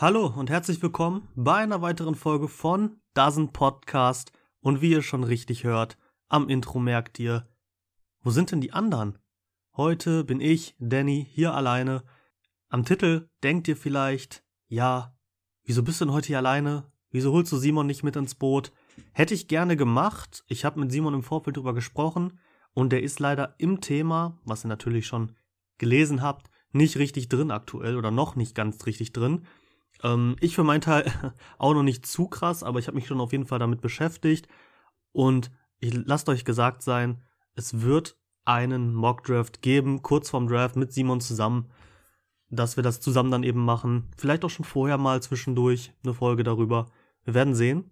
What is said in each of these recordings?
Hallo und herzlich willkommen bei einer weiteren Folge von Dozen Podcast. Und wie ihr schon richtig hört, am Intro merkt ihr, wo sind denn die anderen? Heute bin ich, Danny, hier alleine. Am Titel denkt ihr vielleicht, ja, wieso bist du denn heute hier alleine? Wieso holst du Simon nicht mit ins Boot? Hätte ich gerne gemacht. Ich habe mit Simon im Vorfeld drüber gesprochen und der ist leider im Thema, was ihr natürlich schon gelesen habt, nicht richtig drin aktuell oder noch nicht ganz richtig drin. Ähm, ich für meinen Teil auch noch nicht zu krass, aber ich habe mich schon auf jeden Fall damit beschäftigt. Und ich, lasst euch gesagt sein, es wird einen Mock-Draft geben, kurz vorm Draft mit Simon zusammen, dass wir das zusammen dann eben machen. Vielleicht auch schon vorher mal zwischendurch eine Folge darüber. Wir werden sehen.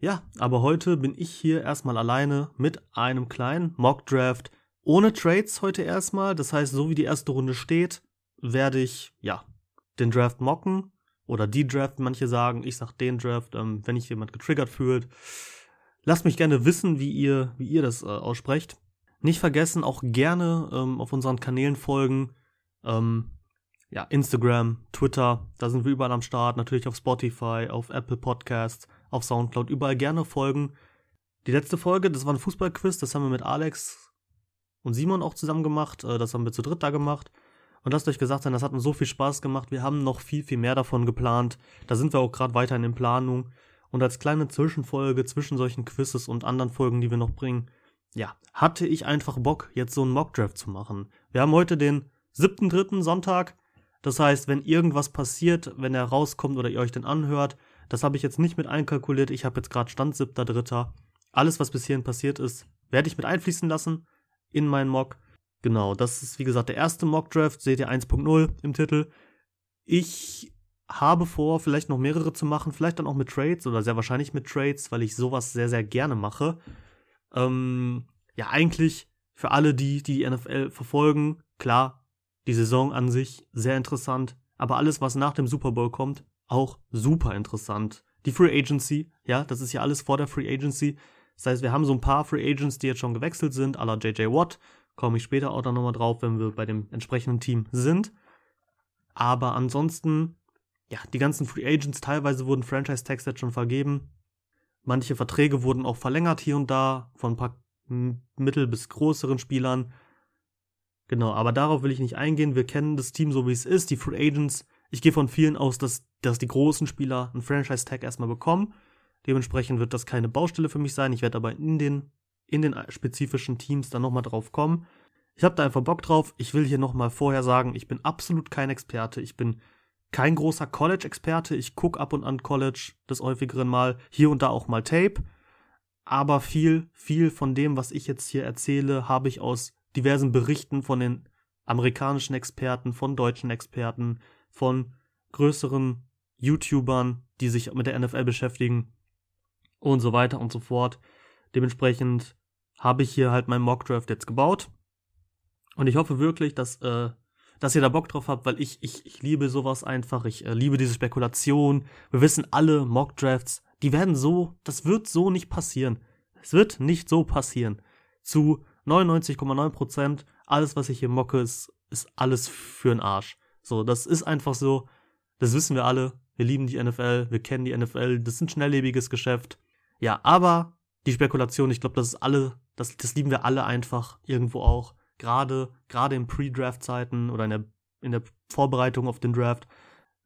Ja, aber heute bin ich hier erstmal alleine mit einem kleinen Mock-Draft ohne Trades heute erstmal. Das heißt, so wie die erste Runde steht, werde ich, ja, den Draft mocken. Oder die Draft, manche sagen. Ich sag den Draft, ähm, wenn sich jemand getriggert fühlt. Lasst mich gerne wissen, wie ihr, wie ihr das äh, aussprecht. Nicht vergessen, auch gerne ähm, auf unseren Kanälen folgen. Ähm, ja, Instagram, Twitter, da sind wir überall am Start. Natürlich auf Spotify, auf Apple Podcasts, auf Soundcloud, überall gerne folgen. Die letzte Folge, das war ein Fußballquiz, das haben wir mit Alex und Simon auch zusammen gemacht. Äh, das haben wir zu dritt da gemacht. Und lasst euch gesagt sein, das hat uns so viel Spaß gemacht. Wir haben noch viel, viel mehr davon geplant. Da sind wir auch gerade weiterhin in Planung. Und als kleine Zwischenfolge zwischen solchen Quizzes und anderen Folgen, die wir noch bringen, ja, hatte ich einfach Bock, jetzt so einen Mockdraft zu machen. Wir haben heute den 7.3. Sonntag. Das heißt, wenn irgendwas passiert, wenn er rauskommt oder ihr euch den anhört, das habe ich jetzt nicht mit einkalkuliert. Ich habe jetzt gerade Stand 7.3. Alles, was bis hierhin passiert ist, werde ich mit einfließen lassen in meinen Mock. Genau, das ist wie gesagt der erste Mock-Draft, seht ihr 1.0 im Titel. Ich habe vor, vielleicht noch mehrere zu machen, vielleicht dann auch mit Trades oder sehr wahrscheinlich mit Trades, weil ich sowas sehr, sehr gerne mache. Ähm, ja, eigentlich für alle, die, die die NFL verfolgen, klar, die Saison an sich sehr interessant, aber alles, was nach dem Super Bowl kommt, auch super interessant. Die Free Agency, ja, das ist ja alles vor der Free Agency. Das heißt, wir haben so ein paar Free Agents, die jetzt schon gewechselt sind, à la JJ Watt. Komme ich später auch dann nochmal drauf, wenn wir bei dem entsprechenden Team sind. Aber ansonsten, ja, die ganzen Free Agents, teilweise wurden Franchise-Tags jetzt schon vergeben. Manche Verträge wurden auch verlängert hier und da von ein paar mittel- bis größeren Spielern. Genau, aber darauf will ich nicht eingehen. Wir kennen das Team so, wie es ist. Die Free Agents, ich gehe von vielen aus, dass, dass die großen Spieler einen Franchise-Tag erstmal bekommen. Dementsprechend wird das keine Baustelle für mich sein. Ich werde aber in den, in den spezifischen Teams dann nochmal drauf kommen. Ich habe da einfach Bock drauf. Ich will hier nochmal vorher sagen, ich bin absolut kein Experte. Ich bin kein großer College-Experte. Ich gucke ab und an College des häufigeren mal, hier und da auch mal Tape. Aber viel, viel von dem, was ich jetzt hier erzähle, habe ich aus diversen Berichten von den amerikanischen Experten, von deutschen Experten, von größeren YouTubern, die sich mit der NFL beschäftigen, und so weiter und so fort. Dementsprechend habe ich hier halt meinen Mockdraft jetzt gebaut. Und ich hoffe wirklich, dass, äh, dass ihr da Bock drauf habt, weil ich, ich, ich liebe sowas einfach. Ich äh, liebe diese Spekulation. Wir wissen alle, Mockdrafts, die werden so, das wird so nicht passieren. Es wird nicht so passieren. Zu 99,9 Prozent, alles, was ich hier mocke, ist, ist alles für den Arsch. So, das ist einfach so. Das wissen wir alle. Wir lieben die NFL, wir kennen die NFL, das ist ein schnelllebiges Geschäft. Ja, aber die Spekulation, ich glaube, das ist alle, das, das lieben wir alle einfach irgendwo auch. Gerade, gerade in Pre-Draft-Zeiten oder in der, in der Vorbereitung auf den Draft.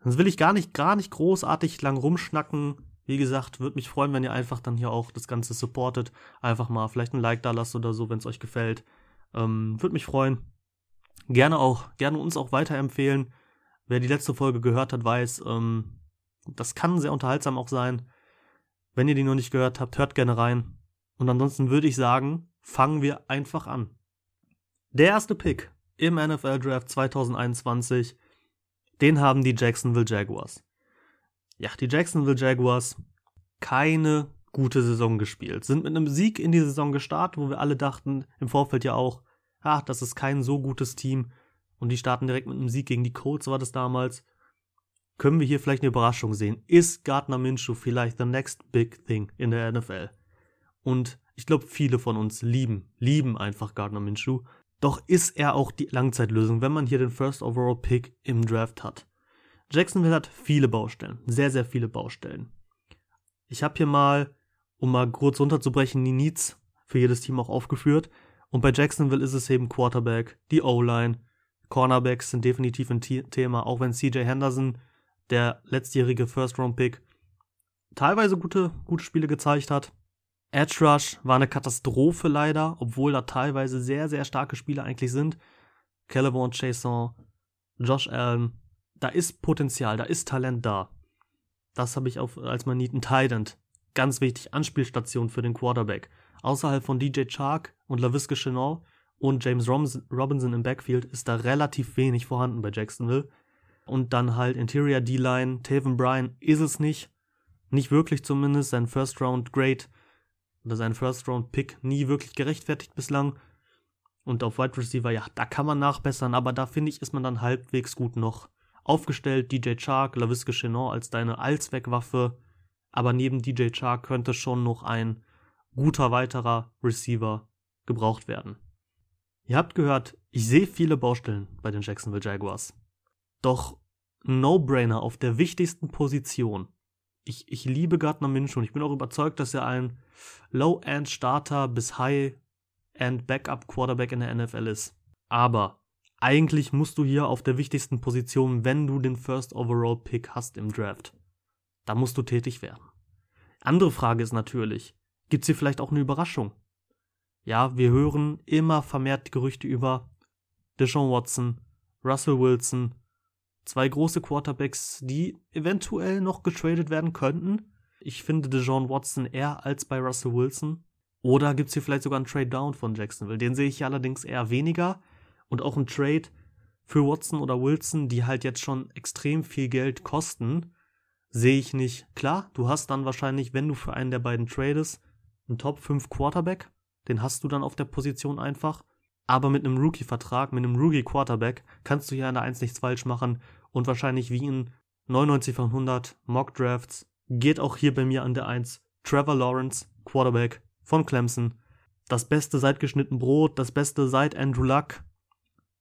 Sonst will ich gar nicht, gar nicht großartig lang rumschnacken. Wie gesagt, würde mich freuen, wenn ihr einfach dann hier auch das Ganze supportet. Einfach mal vielleicht ein Like da lasst oder so, wenn es euch gefällt. Ähm, würde mich freuen. Gerne auch, gerne uns auch weiterempfehlen. Wer die letzte Folge gehört hat, weiß, ähm, das kann sehr unterhaltsam auch sein. Wenn ihr die noch nicht gehört habt, hört gerne rein. Und ansonsten würde ich sagen, fangen wir einfach an. Der erste Pick im NFL Draft 2021, den haben die Jacksonville Jaguars. Ja, die Jacksonville Jaguars, keine gute Saison gespielt. Sind mit einem Sieg in die Saison gestartet, wo wir alle dachten, im Vorfeld ja auch, ach, das ist kein so gutes Team. Und die starten direkt mit einem Sieg gegen die Colts, war das damals können wir hier vielleicht eine Überraschung sehen. Ist Gardner Minshew vielleicht the next big thing in der NFL? Und ich glaube, viele von uns lieben, lieben einfach Gardner Minshew. Doch ist er auch die Langzeitlösung, wenn man hier den First Overall Pick im Draft hat? Jacksonville hat viele Baustellen, sehr, sehr viele Baustellen. Ich habe hier mal, um mal kurz runterzubrechen, die Needs für jedes Team auch aufgeführt. Und bei Jacksonville ist es eben Quarterback, die O-Line, Cornerbacks sind definitiv ein Thema, auch wenn CJ Henderson, der letztjährige First-Round-Pick, teilweise gute, gute Spiele gezeigt hat. Edge Rush war eine Katastrophe leider, obwohl da teilweise sehr, sehr starke Spiele eigentlich sind. Callawon Chason, Josh Allen, da ist Potenzial, da ist Talent da. Das habe ich auf, als man Need Tident. Ganz wichtig, Anspielstation für den Quarterback. Außerhalb von DJ Chark und LaVisca Chenal und James Robinson im Backfield ist da relativ wenig vorhanden bei Jacksonville. Und dann halt Interior D-Line, Taven Bryan ist es nicht. Nicht wirklich zumindest. Sein First Round Great oder sein First Round Pick nie wirklich gerechtfertigt bislang. Und auf Wide Receiver, ja, da kann man nachbessern, aber da finde ich, ist man dann halbwegs gut noch aufgestellt. DJ Chark, LaVisca Chenal als deine Allzweckwaffe. Aber neben DJ Chark könnte schon noch ein guter weiterer Receiver gebraucht werden. Ihr habt gehört, ich sehe viele Baustellen bei den Jacksonville Jaguars. Doch No-Brainer auf der wichtigsten Position. Ich, ich liebe Gardner Minshew und ich bin auch überzeugt, dass er ein Low-End-Starter bis High-End-Backup-Quarterback in der NFL ist. Aber eigentlich musst du hier auf der wichtigsten Position, wenn du den First Overall Pick hast im Draft, da musst du tätig werden. Andere Frage ist natürlich, gibt's hier vielleicht auch eine Überraschung? Ja, wir hören immer vermehrt Gerüchte über Deshaun Watson, Russell Wilson, zwei große Quarterbacks, die eventuell noch getradet werden könnten. Ich finde Deshaun Watson eher als bei Russell Wilson. Oder gibt es hier vielleicht sogar einen Trade Down von Jacksonville? Den sehe ich allerdings eher weniger. Und auch ein Trade für Watson oder Wilson, die halt jetzt schon extrem viel Geld kosten, sehe ich nicht. Klar, du hast dann wahrscheinlich, wenn du für einen der beiden tradest, einen Top 5 Quarterback, den hast du dann auf der Position einfach. Aber mit einem Rookie-Vertrag, mit einem Rookie-Quarterback kannst du hier an der 1 nichts falsch machen und wahrscheinlich wie in 99 von 100 Mock-Drafts geht auch hier bei mir an der 1 Trevor Lawrence, Quarterback von Clemson. Das Beste seit geschnitten Brot, das Beste seit Andrew Luck.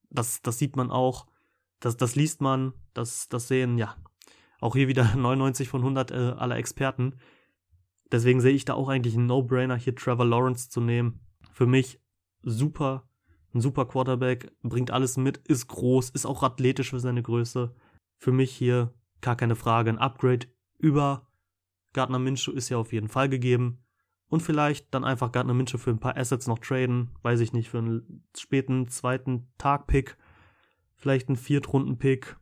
Das, das sieht man auch, das, das liest man, das, das sehen, ja, auch hier wieder 99 von 100 äh, aller Experten. Deswegen sehe ich da auch eigentlich einen No-Brainer, hier Trevor Lawrence zu nehmen. Für mich super, ein super Quarterback, bringt alles mit, ist groß, ist auch athletisch für seine Größe. Für mich hier gar keine Frage. Ein Upgrade über Gardner Minshew ist ja auf jeden Fall gegeben. Und vielleicht dann einfach Gardner Minshew für ein paar Assets noch traden. Weiß ich nicht, für einen späten zweiten Tag-Pick. Vielleicht einen Viertrunden-Pick.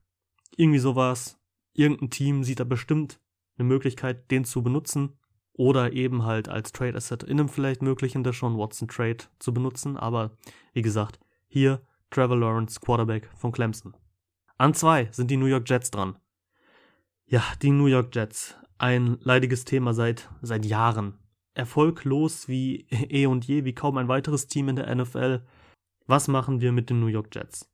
Irgendwie sowas. Irgendein Team sieht da bestimmt eine Möglichkeit, den zu benutzen oder eben halt als Trade Asset in einem vielleicht möglichen Deshaun Watson Trade zu benutzen. Aber wie gesagt, hier Trevor Lawrence, Quarterback von Clemson. An zwei sind die New York Jets dran. Ja, die New York Jets. Ein leidiges Thema seit, seit Jahren. Erfolglos wie eh und je, wie kaum ein weiteres Team in der NFL. Was machen wir mit den New York Jets?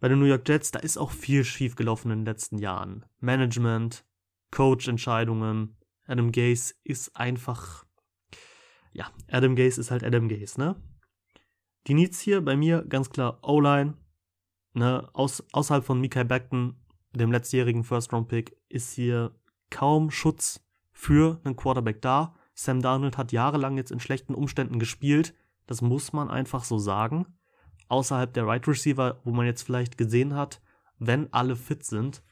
Bei den New York Jets, da ist auch viel schiefgelaufen in den letzten Jahren. Management, Coach-Entscheidungen, Adam Gaze ist einfach. Ja, Adam Gaze ist halt Adam Gaze, ne? Die Needs hier bei mir ganz klar O-Line, ne? Aus, außerhalb von Mikael Beckton, dem letztjährigen First-Round-Pick, ist hier kaum Schutz für einen Quarterback da. Sam Darnold hat jahrelang jetzt in schlechten Umständen gespielt. Das muss man einfach so sagen. Außerhalb der Right Receiver, wo man jetzt vielleicht gesehen hat, wenn alle fit sind,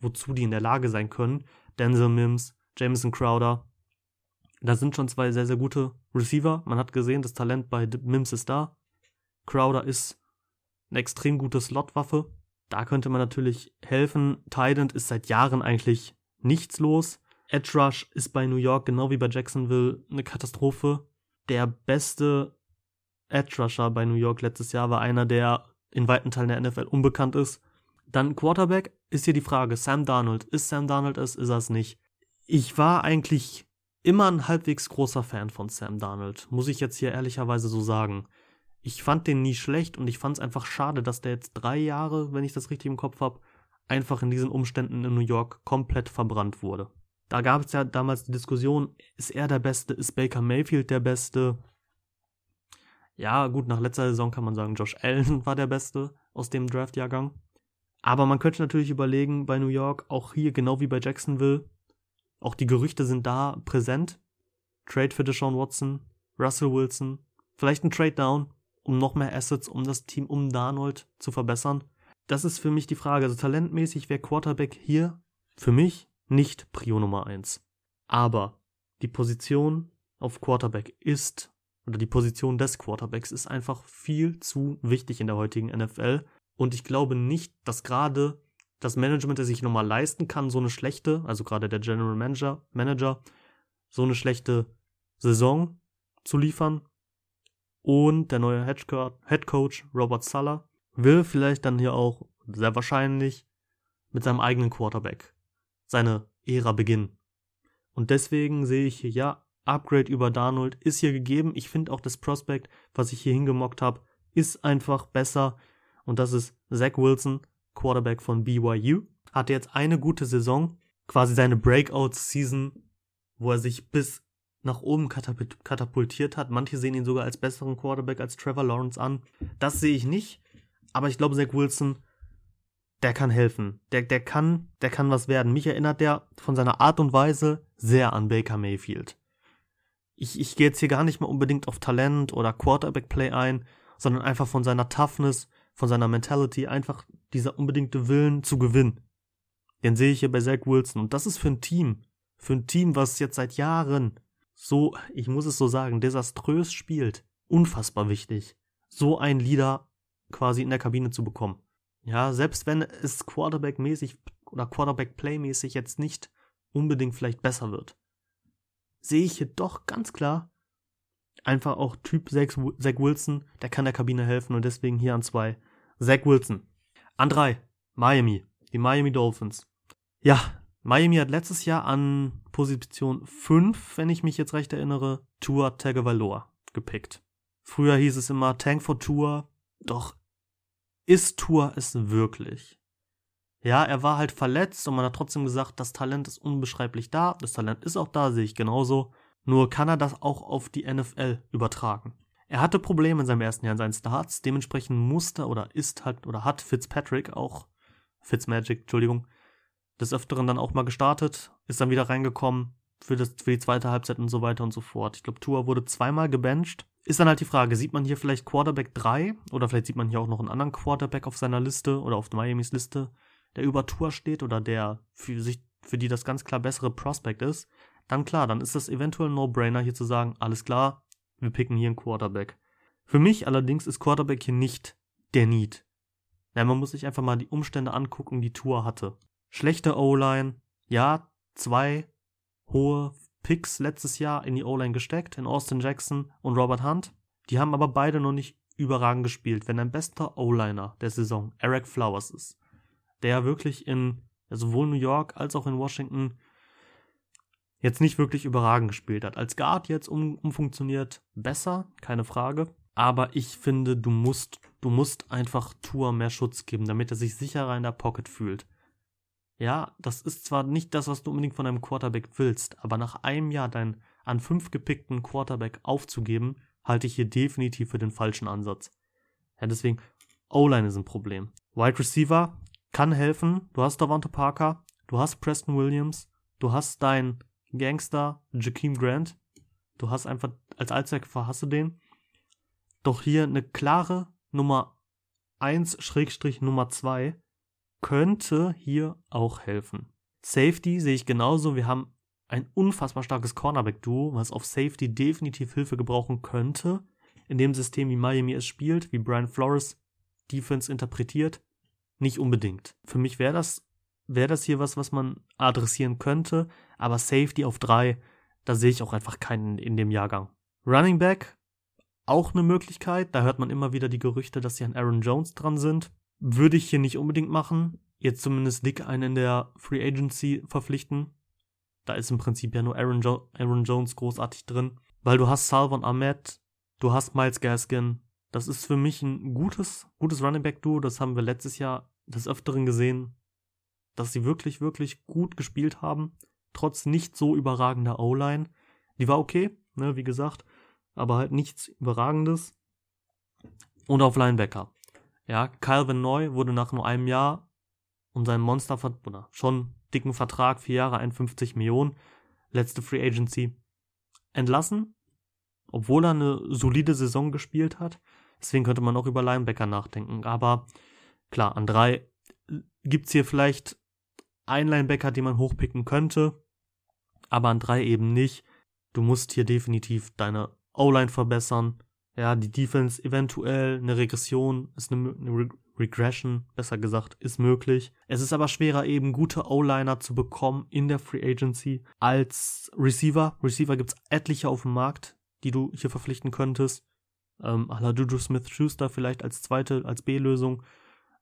wozu die in der Lage sein können. Denzel Mims, Jameson Crowder. Da sind schon zwei sehr, sehr gute Receiver. Man hat gesehen, das Talent bei Mims ist da. Crowder ist eine extrem gute Slotwaffe. Da könnte man natürlich helfen. Tident ist seit Jahren eigentlich nichts los. Edge Rush ist bei New York genau wie bei Jacksonville eine Katastrophe. Der beste Edge Rusher bei New York letztes Jahr war einer, der in weiten Teilen der NFL unbekannt ist. Dann Quarterback ist hier die Frage, Sam Darnold. Ist Sam Darnold es, ist er es nicht? Ich war eigentlich immer ein halbwegs großer Fan von Sam Darnold, muss ich jetzt hier ehrlicherweise so sagen. Ich fand den nie schlecht und ich fand es einfach schade, dass der jetzt drei Jahre, wenn ich das richtig im Kopf habe, einfach in diesen Umständen in New York komplett verbrannt wurde. Da gab es ja damals die Diskussion, ist er der Beste, ist Baker Mayfield der Beste? Ja, gut, nach letzter Saison kann man sagen, Josh Allen war der Beste aus dem Draft-Jahrgang. Aber man könnte natürlich überlegen, bei New York, auch hier genau wie bei Jacksonville, auch die Gerüchte sind da präsent. Trade für Deshaun Watson, Russell Wilson, vielleicht ein Trade Down, um noch mehr Assets, um das Team um Darnold zu verbessern. Das ist für mich die Frage. Also talentmäßig wäre Quarterback hier für mich nicht Prio Nummer 1. Aber die Position auf Quarterback ist, oder die Position des Quarterbacks ist einfach viel zu wichtig in der heutigen NFL. Und ich glaube nicht, dass gerade das Management es sich nochmal leisten kann, so eine schlechte, also gerade der General Manager, Manager, so eine schlechte Saison zu liefern. Und der neue Head Coach Robert Suller will vielleicht dann hier auch sehr wahrscheinlich mit seinem eigenen Quarterback seine Ära beginnen. Und deswegen sehe ich hier, ja, Upgrade über Darnold ist hier gegeben. Ich finde auch das Prospect, was ich hier hingemockt habe, ist einfach besser. Und das ist Zach Wilson, Quarterback von BYU. Hatte jetzt eine gute Saison, quasi seine Breakout-Season, wo er sich bis nach oben katapultiert hat. Manche sehen ihn sogar als besseren Quarterback als Trevor Lawrence an. Das sehe ich nicht. Aber ich glaube, Zach Wilson, der kann helfen. Der, der kann, der kann was werden. Mich erinnert der von seiner Art und Weise sehr an Baker Mayfield. Ich, ich gehe jetzt hier gar nicht mal unbedingt auf Talent oder Quarterback-Play ein, sondern einfach von seiner Toughness, von seiner Mentality, einfach dieser unbedingte Willen zu gewinnen. Den sehe ich hier bei Zach Wilson. Und das ist für ein Team, für ein Team, was jetzt seit Jahren so, ich muss es so sagen, desaströs spielt, unfassbar wichtig, so einen Leader quasi in der Kabine zu bekommen. Ja, selbst wenn es Quarterback-mäßig oder Quarterback-Play-mäßig jetzt nicht unbedingt vielleicht besser wird, sehe ich hier doch ganz klar einfach auch Typ Zach Wilson, der kann der Kabine helfen und deswegen hier an zwei. Zach Wilson. An drei. Miami. Die Miami Dolphins. Ja, Miami hat letztes Jahr an Position 5, wenn ich mich jetzt recht erinnere, Tua Tagovailoa gepickt. Früher hieß es immer Tank for Tua, doch ist Tua es wirklich? Ja, er war halt verletzt und man hat trotzdem gesagt, das Talent ist unbeschreiblich da, das Talent ist auch da, sehe ich genauso. Nur kann er das auch auf die NFL übertragen. Er hatte Probleme in seinem ersten Jahr in seinen Starts, dementsprechend musste oder ist halt oder hat Fitzpatrick auch, Fitzmagic, Entschuldigung, des Öfteren dann auch mal gestartet, ist dann wieder reingekommen für, das, für die zweite Halbzeit und so weiter und so fort. Ich glaube, Tua wurde zweimal gebencht. Ist dann halt die Frage, sieht man hier vielleicht Quarterback 3 oder vielleicht sieht man hier auch noch einen anderen Quarterback auf seiner Liste oder auf Miamis Liste, der über Tua steht oder der für sich für die das ganz klar bessere Prospect ist, dann klar, dann ist das eventuell ein No-Brainer hier zu sagen, alles klar, wir picken hier einen Quarterback. Für mich allerdings ist Quarterback hier nicht der Need. Ja, man muss sich einfach mal die Umstände angucken, die Tour hatte. Schlechte O-Line, ja, zwei hohe Picks letztes Jahr in die O-Line gesteckt, in Austin Jackson und Robert Hunt. Die haben aber beide noch nicht überragend gespielt. Wenn dein bester O-Liner der Saison Eric Flowers ist, der wirklich in sowohl New York als auch in Washington jetzt nicht wirklich überragend gespielt hat. Als Guard jetzt um, umfunktioniert besser, keine Frage. Aber ich finde, du musst, du musst einfach Tour mehr Schutz geben, damit er sich sicherer in der Pocket fühlt. Ja, das ist zwar nicht das, was du unbedingt von einem Quarterback willst, aber nach einem Jahr deinen an fünf gepickten Quarterback aufzugeben, halte ich hier definitiv für den falschen Ansatz. Ja, deswegen, O-Line ist ein Problem. Wide Receiver kann helfen. Du hast Davante Parker, du hast Preston Williams, du hast deinen Gangster Jakeem Grant. Du hast einfach als Allzweckgefahr hast du den. Doch hier eine klare Nummer 1 Schrägstrich Nummer 2 könnte hier auch helfen. Safety sehe ich genauso. Wir haben ein unfassbar starkes Cornerback-Duo, was auf Safety definitiv Hilfe gebrauchen könnte. In dem System, wie Miami es spielt, wie Brian Flores Defense interpretiert, nicht unbedingt. Für mich wäre das, wäre das hier was, was man adressieren könnte, aber Safety auf drei, da sehe ich auch einfach keinen in dem Jahrgang. Running Back, auch eine Möglichkeit. Da hört man immer wieder die Gerüchte, dass sie an Aaron Jones dran sind. Würde ich hier nicht unbedingt machen. Jetzt zumindest dick einen in der Free Agency verpflichten. Da ist im Prinzip ja nur Aaron, jo Aaron Jones großartig drin. Weil du hast Salvon Ahmed, du hast Miles Gaskin. Das ist für mich ein gutes, gutes Running Back Duo. Das haben wir letztes Jahr des Öfteren gesehen, dass sie wirklich, wirklich gut gespielt haben trotz nicht so überragender O-Line. Die war okay, ne, wie gesagt, aber halt nichts Überragendes. Und auf Linebacker. Ja, Calvin Neu wurde nach nur einem Jahr und seinem Monster oder schon dicken Vertrag, vier Jahre, 51 Millionen, letzte Free Agency, entlassen, obwohl er eine solide Saison gespielt hat. Deswegen könnte man auch über Linebacker nachdenken. Aber klar, an drei gibt's hier vielleicht einen Linebacker, den man hochpicken könnte, aber an drei eben nicht. Du musst hier definitiv deine O-Line verbessern. Ja, die Defense eventuell, eine Regression ist eine, eine Regression, besser gesagt, ist möglich. Es ist aber schwerer, eben gute O-Liner zu bekommen in der Free Agency als Receiver. Receiver gibt's etliche auf dem Markt, die du hier verpflichten könntest. Ähm, à la Juju Smith-Schuster vielleicht als zweite, als B-Lösung,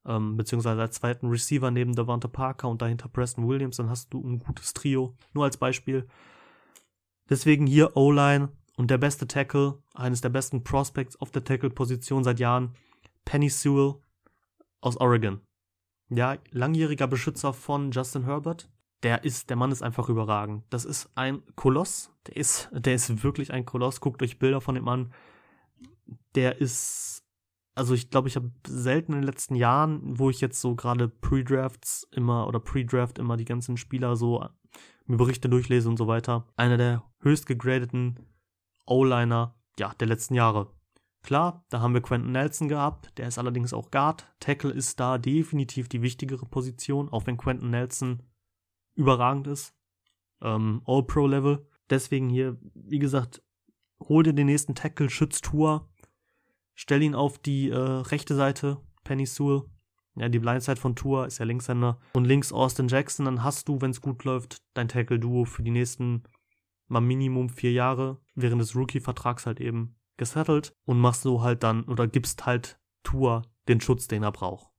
ähm, beziehungsweise als zweiten Receiver neben Devonta Parker und dahinter Preston Williams, dann hast du ein gutes Trio. Nur als Beispiel. Deswegen hier O-Line und der beste Tackle, eines der besten Prospects auf der Tackle-Position seit Jahren, Penny Sewell aus Oregon. Ja, langjähriger Beschützer von Justin Herbert. Der ist, der Mann ist einfach überragend. Das ist ein Koloss. Der ist, der ist wirklich ein Koloss. Guckt euch Bilder von dem an. Der ist, also ich glaube, ich habe selten in den letzten Jahren, wo ich jetzt so gerade Pre-Drafts immer oder Pre-Draft immer die ganzen Spieler so mir Berichte durchlese und so weiter, einer der höchst gegradeten O-Liner, ja, der letzten Jahre. Klar, da haben wir Quentin Nelson gehabt, der ist allerdings auch Guard. Tackle ist da definitiv die wichtigere Position, auch wenn Quentin Nelson überragend ist. Ähm, All-Pro-Level. Deswegen hier, wie gesagt, hol dir den nächsten Tackle, schützt Tour, stell ihn auf die äh, rechte Seite, Penny Sewell. Ja, die Blindside von Tour ist ja Linkshänder. Und links Austin Jackson, dann hast du, wenn es gut läuft, dein Tackle-Duo für die nächsten mal Minimum vier Jahre, während des Rookie-Vertrags halt eben gesettelt und machst so halt dann oder gibst halt Tour den Schutz, den er braucht.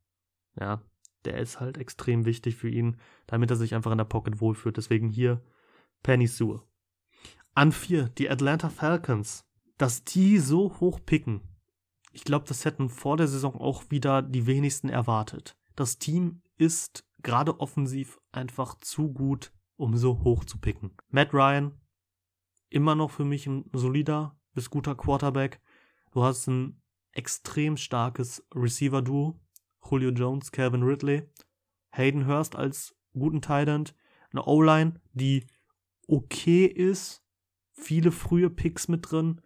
Ja, der ist halt extrem wichtig für ihn, damit er sich einfach in der Pocket wohlfühlt. Deswegen hier Penny Sewell. An vier, die Atlanta Falcons. Dass die so hoch picken, ich glaube, das hätten vor der Saison auch wieder die wenigsten erwartet. Das Team ist gerade offensiv einfach zu gut, um so hoch zu picken. Matt Ryan, immer noch für mich ein solider bist guter Quarterback. Du hast ein extrem starkes Receiver-Duo. Julio Jones, Calvin Ridley. Hayden Hurst als guten Tight End. Eine O-Line, die okay ist. Viele frühe Picks mit drin,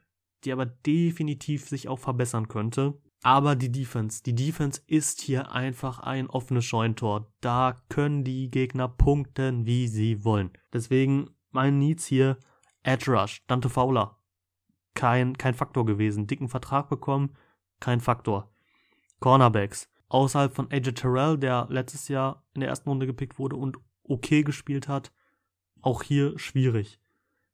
die aber definitiv sich auch verbessern könnte. Aber die Defense, die Defense ist hier einfach ein offenes Scheuntor. Da können die Gegner punkten, wie sie wollen. Deswegen mein Needs hier Edge Rush, Dante Fowler, kein, kein Faktor gewesen. Dicken Vertrag bekommen, kein Faktor. Cornerbacks. Außerhalb von AJ Terrell, der letztes Jahr in der ersten Runde gepickt wurde und okay gespielt hat, auch hier schwierig.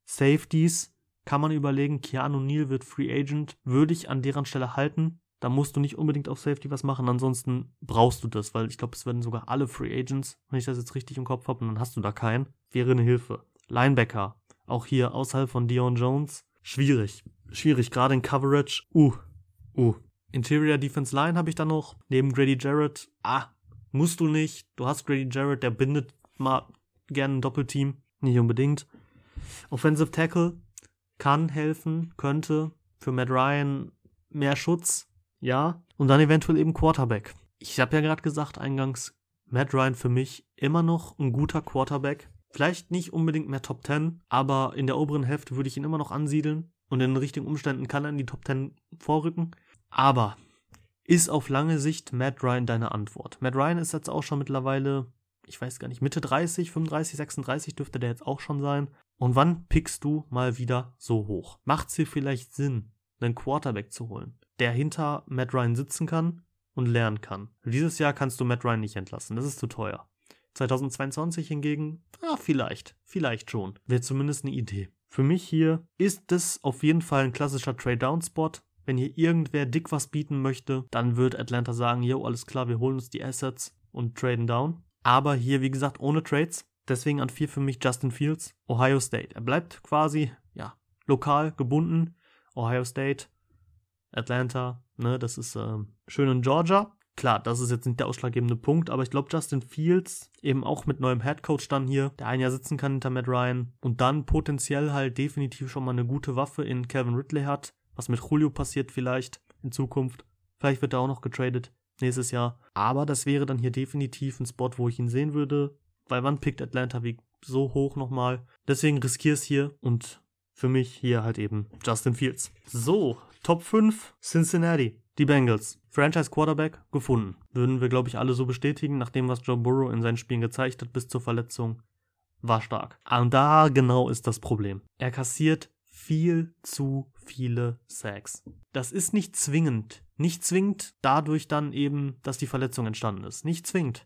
Safeties kann man überlegen, Keanu Neal wird Free Agent, würde ich an deren Stelle halten. Da musst du nicht unbedingt auf Safety was machen, ansonsten brauchst du das, weil ich glaube, es werden sogar alle Free Agents, wenn ich das jetzt richtig im Kopf habe, und dann hast du da keinen. Wäre eine Hilfe. Linebacker, auch hier außerhalb von Dion Jones, schwierig. Schwierig, gerade in Coverage. Uh, uh. Interior Defense Line habe ich dann noch. Neben Grady Jarrett. Ah, musst du nicht. Du hast Grady Jarrett, der bindet mal gerne ein Doppelteam. Nicht unbedingt. Offensive Tackle kann helfen, könnte. Für Matt Ryan mehr Schutz. Ja. Und dann eventuell eben Quarterback. Ich habe ja gerade gesagt eingangs, Matt Ryan für mich immer noch ein guter Quarterback. Vielleicht nicht unbedingt mehr Top 10, aber in der oberen Hälfte würde ich ihn immer noch ansiedeln und in den richtigen Umständen kann er in die Top 10 vorrücken. Aber ist auf lange Sicht Matt Ryan deine Antwort? Matt Ryan ist jetzt auch schon mittlerweile, ich weiß gar nicht, Mitte 30, 35, 36 dürfte der jetzt auch schon sein. Und wann pickst du mal wieder so hoch? Macht es dir vielleicht Sinn, einen Quarterback zu holen, der hinter Matt Ryan sitzen kann und lernen kann? Dieses Jahr kannst du Matt Ryan nicht entlassen, das ist zu teuer. 2022 hingegen, ah, vielleicht, vielleicht schon. Wäre zumindest eine Idee. Für mich hier ist das auf jeden Fall ein klassischer Trade-Down-Spot. Wenn hier irgendwer dick was bieten möchte, dann wird Atlanta sagen, jo, alles klar, wir holen uns die Assets und traden down. Aber hier, wie gesagt, ohne Trades. Deswegen an vier für mich Justin Fields, Ohio State. Er bleibt quasi, ja, lokal gebunden. Ohio State, Atlanta, ne, das ist äh, schön in Georgia. Klar, das ist jetzt nicht der ausschlaggebende Punkt, aber ich glaube, Justin Fields, eben auch mit neuem Headcoach dann hier, der ein Jahr sitzen kann hinter Matt Ryan und dann potenziell halt definitiv schon mal eine gute Waffe in Kevin Ridley hat, was mit Julio passiert vielleicht in Zukunft. Vielleicht wird er auch noch getradet nächstes Jahr. Aber das wäre dann hier definitiv ein Spot, wo ich ihn sehen würde. Weil wann pickt Atlanta wie so hoch nochmal? Deswegen riskiere es hier und für mich hier halt eben Justin Fields. So, Top 5 Cincinnati. Die Bengals. Franchise Quarterback gefunden. Würden wir, glaube ich, alle so bestätigen, nachdem was Joe Burrow in seinen Spielen gezeigt hat bis zur Verletzung. War stark. Und da genau ist das Problem. Er kassiert viel zu viele Sacks. Das ist nicht zwingend. Nicht zwingend dadurch dann eben, dass die Verletzung entstanden ist. Nicht zwingend.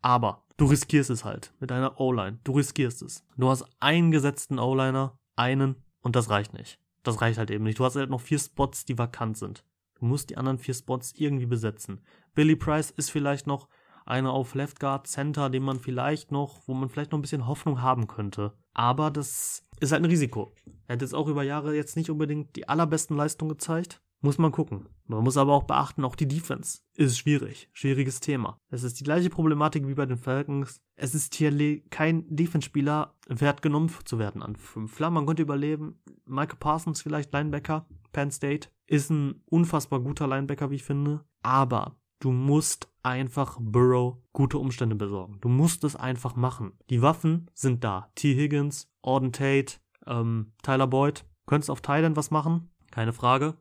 Aber du riskierst es halt mit deiner O-Line. Du riskierst es. Du hast einen gesetzten O-Liner, einen, und das reicht nicht. Das reicht halt eben nicht. Du hast halt noch vier Spots, die vakant sind. Du musst die anderen vier Spots irgendwie besetzen. Billy Price ist vielleicht noch einer auf Left Guard Center, den man vielleicht noch, wo man vielleicht noch ein bisschen Hoffnung haben könnte. Aber das ist halt ein Risiko. Er hat jetzt auch über Jahre jetzt nicht unbedingt die allerbesten Leistungen gezeigt. Muss man gucken. Man muss aber auch beachten, auch die Defense ist schwierig. Schwieriges Thema. Es ist die gleiche Problematik wie bei den Falcons. Es ist hier kein Defense-Spieler wert genommen zu werden an fünf. Klar, man könnte überleben. Michael Parsons vielleicht Linebacker. Penn State ist ein unfassbar guter Linebacker, wie ich finde. Aber du musst einfach Burrow gute Umstände besorgen. Du musst es einfach machen. Die Waffen sind da. T. Higgins, Auden Tate, ähm, Tyler Boyd. Könntest auf Thailand was machen? Keine Frage.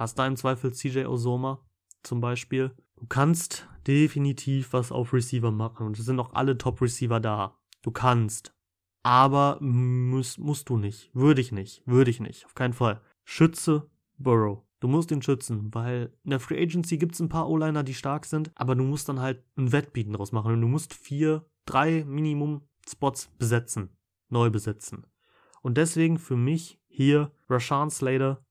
Hast da im Zweifel CJ Osoma zum Beispiel. Du kannst definitiv was auf Receiver machen und es sind auch alle Top-Receiver da. Du kannst. Aber musst, musst du nicht. Würde ich nicht. Würde ich nicht. Auf keinen Fall. Schütze Burrow. Du musst ihn schützen, weil in der Free Agency gibt es ein paar O-Liner, die stark sind, aber du musst dann halt ein Wettbieten draus machen und du musst vier, drei Minimum Spots besetzen, neu besetzen. Und deswegen für mich hier Rashawn Slater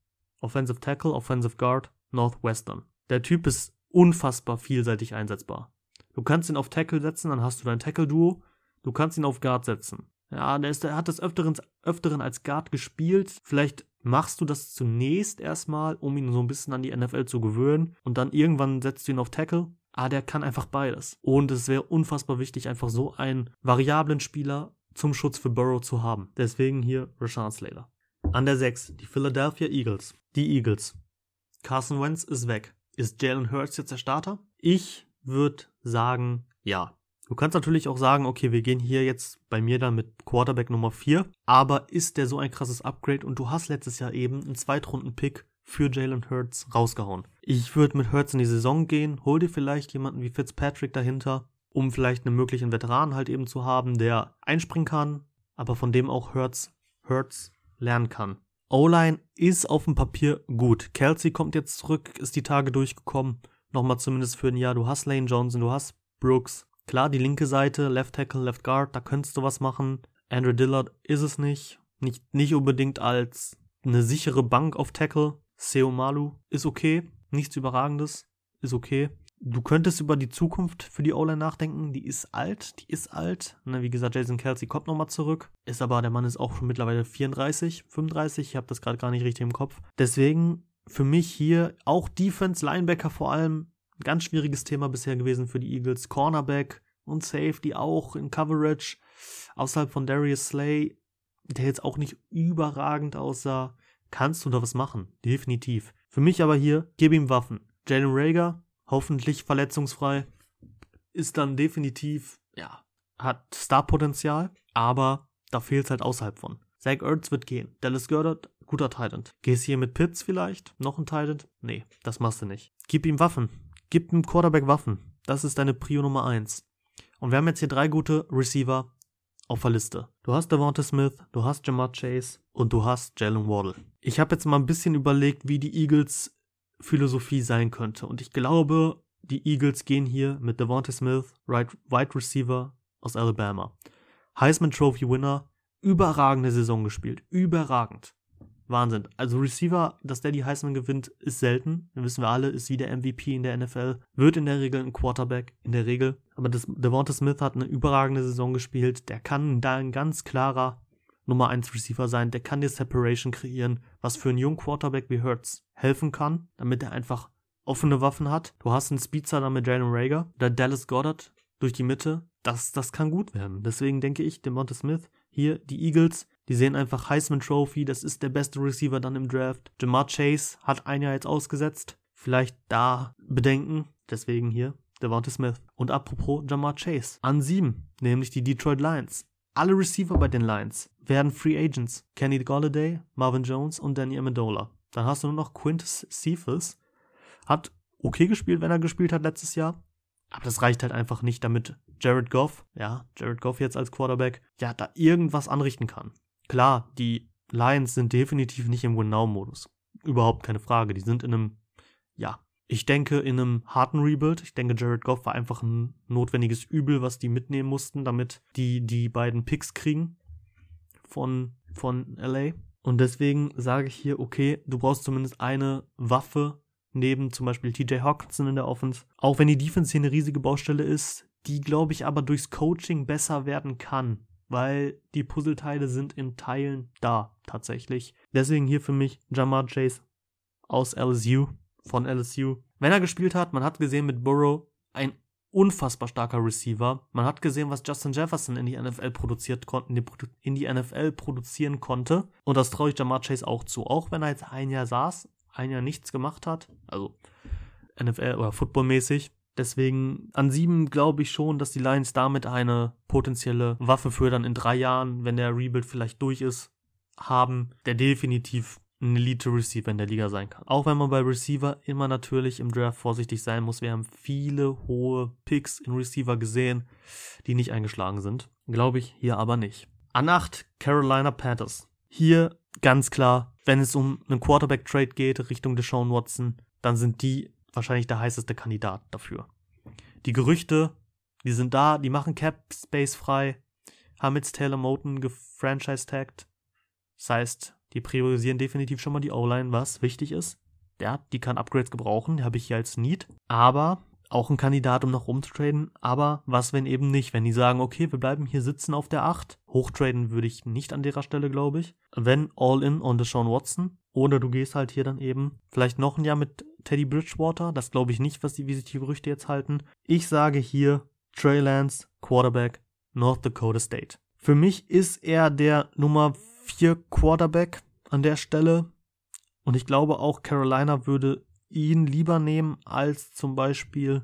Offensive Tackle, Offensive Guard, Northwestern. Der Typ ist unfassbar vielseitig einsetzbar. Du kannst ihn auf Tackle setzen, dann hast du dein Tackle-Duo. Du kannst ihn auf Guard setzen. Ja, der, ist, der hat das Öfteren, Öfteren als Guard gespielt. Vielleicht machst du das zunächst erstmal, um ihn so ein bisschen an die NFL zu gewöhnen. Und dann irgendwann setzt du ihn auf Tackle. Ah, der kann einfach beides. Und es wäre unfassbar wichtig, einfach so einen variablen Spieler zum Schutz für Burrow zu haben. Deswegen hier Rashawn Slater. An der 6, die Philadelphia Eagles. Die Eagles. Carson Wentz ist weg. Ist Jalen Hurts jetzt der Starter? Ich würde sagen, ja. Du kannst natürlich auch sagen, okay, wir gehen hier jetzt bei mir dann mit Quarterback Nummer 4, aber ist der so ein krasses Upgrade und du hast letztes Jahr eben einen Zweitrunden-Pick für Jalen Hurts rausgehauen. Ich würde mit Hurts in die Saison gehen, hol dir vielleicht jemanden wie Fitzpatrick dahinter, um vielleicht einen möglichen Veteran halt eben zu haben, der einspringen kann, aber von dem auch Hurts, Hurts lernen kann. O-Line ist auf dem Papier gut. Kelsey kommt jetzt zurück, ist die Tage durchgekommen. Nochmal zumindest für ein Jahr. Du hast Lane Johnson, du hast Brooks. Klar, die linke Seite, Left Tackle, Left Guard, da könntest du was machen. Andrew Dillard ist es nicht. Nicht, nicht unbedingt als eine sichere Bank auf Tackle. Seo Malu ist okay. Nichts Überragendes. Ist okay du könntest über die Zukunft für die O-Line nachdenken. Die ist alt, die ist alt. Ne, wie gesagt, Jason Kelsey kommt nochmal zurück. Ist aber, der Mann ist auch schon mittlerweile 34, 35. Ich habe das gerade gar nicht richtig im Kopf. Deswegen für mich hier auch Defense, Linebacker vor allem. Ganz schwieriges Thema bisher gewesen für die Eagles. Cornerback und Safety auch in Coverage. Außerhalb von Darius Slay, der jetzt auch nicht überragend aussah. Kannst du da was machen? Definitiv. Für mich aber hier, gib ihm Waffen. Jalen Rager, hoffentlich verletzungsfrei, ist dann definitiv, ja, hat Starpotenzial, aber da fehlt es halt außerhalb von. Zach Ertz wird gehen. Dallas Goddard, guter Titan. Gehst hier mit Pitts vielleicht? Noch ein Titan? Nee, das machst du nicht. Gib ihm Waffen. Gib dem Quarterback Waffen. Das ist deine Prio Nummer 1. Und wir haben jetzt hier drei gute Receiver auf der Liste. Du hast Devonta Smith, du hast Jamar Chase und du hast Jalen Waddle. Ich habe jetzt mal ein bisschen überlegt, wie die Eagles Philosophie sein könnte. Und ich glaube, die Eagles gehen hier mit Devontae Smith, right, Wide Receiver aus Alabama. Heisman Trophy Winner, überragende Saison gespielt. Überragend. Wahnsinn. Also Receiver, dass der die Heisman gewinnt, ist selten. Das wissen wir alle, ist wie der MVP in der NFL. Wird in der Regel ein Quarterback, in der Regel. Aber das, Devonta Smith hat eine überragende Saison gespielt. Der kann da ein ganz klarer Nummer 1 Receiver sein. Der kann dir Separation kreieren, was für einen jungen Quarterback wie Hurts helfen kann, damit er einfach offene Waffen hat. Du hast einen Speedster mit Jalen Rager oder Dallas Goddard durch die Mitte. Das, das kann gut werden. Deswegen denke ich, Demonte Smith, hier die Eagles, die sehen einfach Heisman Trophy, das ist der beste Receiver dann im Draft. Jamar Chase hat ein Jahr jetzt ausgesetzt. vielleicht da bedenken. Deswegen hier Devonta Smith. Und apropos Jamar Chase. An sieben, nämlich die Detroit Lions. Alle Receiver bei den Lions werden Free Agents. Kenny Golladay, Marvin Jones und Danny Amendola. Dann hast du nur noch Quintus Cephas. Hat okay gespielt, wenn er gespielt hat letztes Jahr. Aber das reicht halt einfach nicht, damit Jared Goff, ja, Jared Goff jetzt als Quarterback, ja, da irgendwas anrichten kann. Klar, die Lions sind definitiv nicht im Win-Now-Modus. Überhaupt keine Frage. Die sind in einem, ja, ich denke in einem harten Rebuild. Ich denke, Jared Goff war einfach ein notwendiges Übel, was die mitnehmen mussten, damit die die beiden Picks kriegen von, von LA. Und deswegen sage ich hier, okay, du brauchst zumindest eine Waffe neben zum Beispiel TJ Hawkinson in der Offense. Auch wenn die Defense hier eine riesige Baustelle ist, die glaube ich aber durchs Coaching besser werden kann, weil die Puzzleteile sind in Teilen da tatsächlich. Deswegen hier für mich Jamar Chase aus LSU, von LSU. Wenn er gespielt hat, man hat gesehen mit Burrow, ein unfassbar starker Receiver. Man hat gesehen, was Justin Jefferson in die NFL produziert konnte, in die NFL produzieren konnte. Und das traue ich Jamar Chase auch zu. Auch wenn er jetzt ein Jahr saß, ein Jahr nichts gemacht hat, also NFL oder Footballmäßig. Deswegen an sieben glaube ich schon, dass die Lions damit eine potenzielle Waffe für dann in drei Jahren, wenn der Rebuild vielleicht durch ist, haben, der definitiv ein Elite-Receiver in der Liga sein kann. Auch wenn man bei Receiver immer natürlich im Draft vorsichtig sein muss. Wir haben viele hohe Picks in Receiver gesehen, die nicht eingeschlagen sind. Glaube ich hier aber nicht. An 8 Carolina Panthers. Hier ganz klar, wenn es um einen Quarterback-Trade geht Richtung Deshaun Watson, dann sind die wahrscheinlich der heißeste Kandidat dafür. Die Gerüchte, die sind da, die machen Cap Space frei, haben jetzt Taylor Moten gefranchise-tagged. Das heißt, die priorisieren definitiv schon mal die O-Line, was wichtig ist. Ja, die kann Upgrades gebrauchen, die habe ich hier als Need. Aber auch ein Kandidat, um noch rumzutraden. Aber was, wenn eben nicht? Wenn die sagen, okay, wir bleiben hier sitzen auf der 8. Hochtraden würde ich nicht an derer Stelle, glaube ich. Wenn all in on Deshaun Watson. Oder du gehst halt hier dann eben vielleicht noch ein Jahr mit Teddy Bridgewater. Das glaube ich nicht, was die, wie sich die Gerüchte jetzt halten. Ich sage hier Trey Lance, Quarterback, North Dakota State. Für mich ist er der Nummer 4 Quarterback an der Stelle. Und ich glaube auch Carolina würde ihn lieber nehmen als zum Beispiel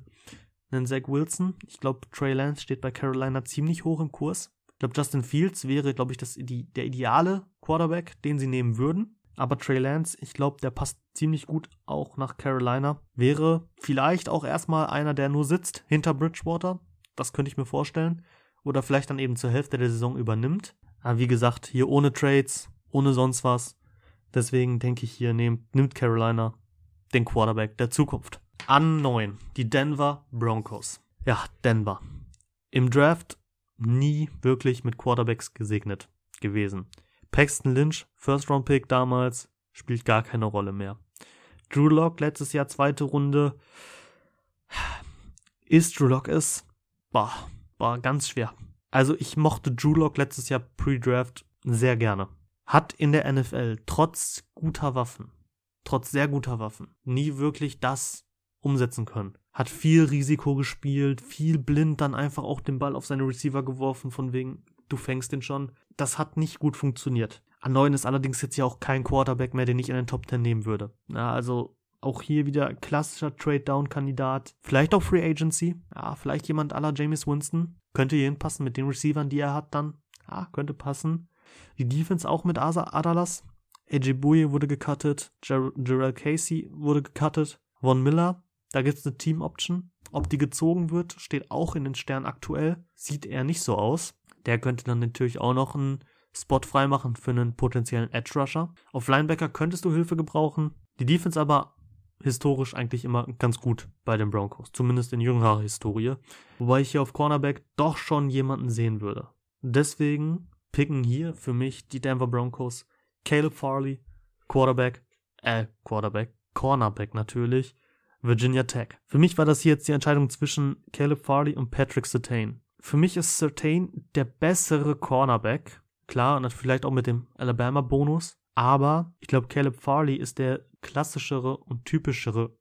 einen Zach Wilson. Ich glaube, Trey Lance steht bei Carolina ziemlich hoch im Kurs. Ich glaube, Justin Fields wäre, glaube ich, das, die, der ideale Quarterback, den sie nehmen würden. Aber Trey Lance, ich glaube, der passt ziemlich gut auch nach Carolina. Wäre vielleicht auch erstmal einer, der nur sitzt hinter Bridgewater. Das könnte ich mir vorstellen. Oder vielleicht dann eben zur Hälfte der Saison übernimmt. Aber wie gesagt, hier ohne Trades, ohne sonst was. Deswegen denke ich hier, nehmt, nimmt Carolina den Quarterback der Zukunft. An 9, die Denver Broncos. Ja, Denver. Im Draft nie wirklich mit Quarterbacks gesegnet gewesen. Paxton Lynch, First Round Pick damals, spielt gar keine Rolle mehr. Drew Lock letztes Jahr zweite Runde. Ist Drew Lock es? Boah, war ganz schwer. Also ich mochte Drew Lock letztes Jahr Pre-Draft sehr gerne. Hat in der NFL trotz guter Waffen trotz sehr guter Waffen nie wirklich das umsetzen können. Hat viel Risiko gespielt, viel blind dann einfach auch den Ball auf seine Receiver geworfen, von wegen, du fängst den schon. Das hat nicht gut funktioniert. An 9 ist allerdings jetzt ja auch kein Quarterback mehr, den ich in den Top 10 nehmen würde. Ja, also auch hier wieder klassischer Trade-Down-Kandidat. Vielleicht auch Free Agency. Ja, vielleicht jemand aller James Winston. Könnte hier hinpassen mit den Receivern, die er hat dann. Ja, könnte passen. Die Defense auch mit Asa Adalas. AJ Bouye wurde gecuttet, Ger Jarrell Casey wurde gecuttet, Von Miller, da gibt es eine Team-Option. Ob die gezogen wird, steht auch in den Sternen aktuell. Sieht eher nicht so aus. Der könnte dann natürlich auch noch einen Spot freimachen für einen potenziellen Edge-Rusher. Auf Linebacker könntest du Hilfe gebrauchen. Die Defense aber historisch eigentlich immer ganz gut bei den Broncos, zumindest in jüngerer Historie. Wobei ich hier auf Cornerback doch schon jemanden sehen würde. Deswegen picken hier für mich die Denver Broncos Caleb Farley, Quarterback, äh, Quarterback, Cornerback natürlich, Virginia Tech. Für mich war das hier jetzt die Entscheidung zwischen Caleb Farley und Patrick Sertain. Für mich ist Sertain der bessere Cornerback. Klar, und vielleicht auch mit dem Alabama-Bonus. Aber ich glaube, Caleb Farley ist der klassischere und typischere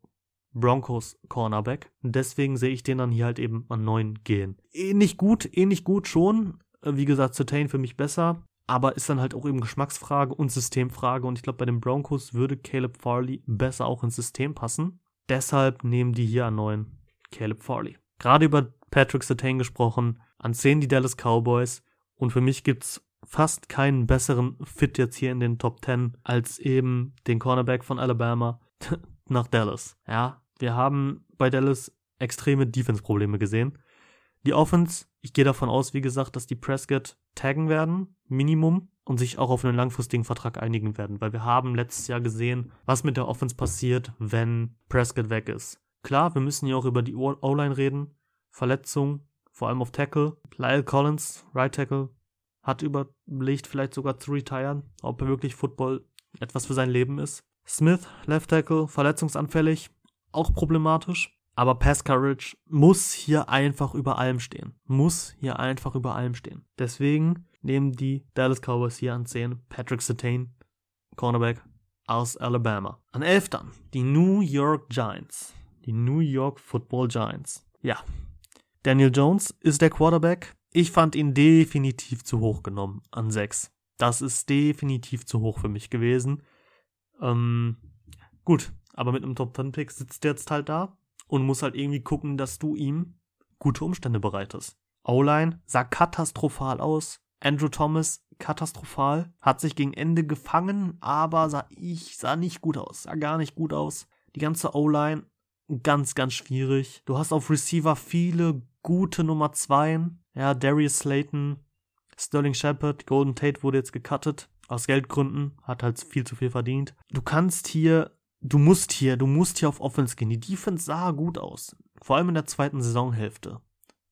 Broncos Cornerback. Deswegen sehe ich den dann hier halt eben an 9 gehen. Ähnlich gut, ähnlich gut schon. Wie gesagt, Sertain für mich besser aber ist dann halt auch eben Geschmacksfrage und Systemfrage. Und ich glaube, bei den Broncos würde Caleb Farley besser auch ins System passen. Deshalb nehmen die hier an neuen Caleb Farley. Gerade über Patrick Sertain gesprochen, an 10 die Dallas Cowboys und für mich gibt's fast keinen besseren Fit jetzt hier in den Top 10 als eben den Cornerback von Alabama nach Dallas. Ja, wir haben bei Dallas extreme Defense-Probleme gesehen. Die Offense, ich gehe davon aus, wie gesagt, dass die Prescott taggen werden, Minimum, und sich auch auf einen langfristigen Vertrag einigen werden, weil wir haben letztes Jahr gesehen, was mit der Offense passiert, wenn Prescott weg ist. Klar, wir müssen hier auch über die O-Line reden, Verletzungen, vor allem auf Tackle. Lyle Collins, Right Tackle, hat überlegt, vielleicht sogar zu retiren, ob er wirklich Football etwas für sein Leben ist. Smith, Left Tackle, verletzungsanfällig, auch problematisch. Aber Pass Courage muss hier einfach über allem stehen. Muss hier einfach über allem stehen. Deswegen nehmen die Dallas Cowboys hier an 10 Patrick Sertain, Cornerback aus Alabama. An 11 dann die New York Giants. Die New York Football Giants. Ja. Daniel Jones ist der Quarterback. Ich fand ihn definitiv zu hoch genommen an 6. Das ist definitiv zu hoch für mich gewesen. Ähm, gut, aber mit einem Top 10 Pick sitzt er jetzt halt da und muss halt irgendwie gucken, dass du ihm gute Umstände bereitest. O-Line sah katastrophal aus. Andrew Thomas katastrophal, hat sich gegen Ende gefangen, aber sah ich sah nicht gut aus, sah gar nicht gut aus. Die ganze O-Line ganz ganz schwierig. Du hast auf Receiver viele gute Nummer 2. Ja, Darius Slayton, Sterling Shepard, Golden Tate wurde jetzt gecuttet aus Geldgründen, hat halt viel zu viel verdient. Du kannst hier du musst hier, du musst hier auf Offense gehen. Die Defense sah gut aus. Vor allem in der zweiten Saisonhälfte.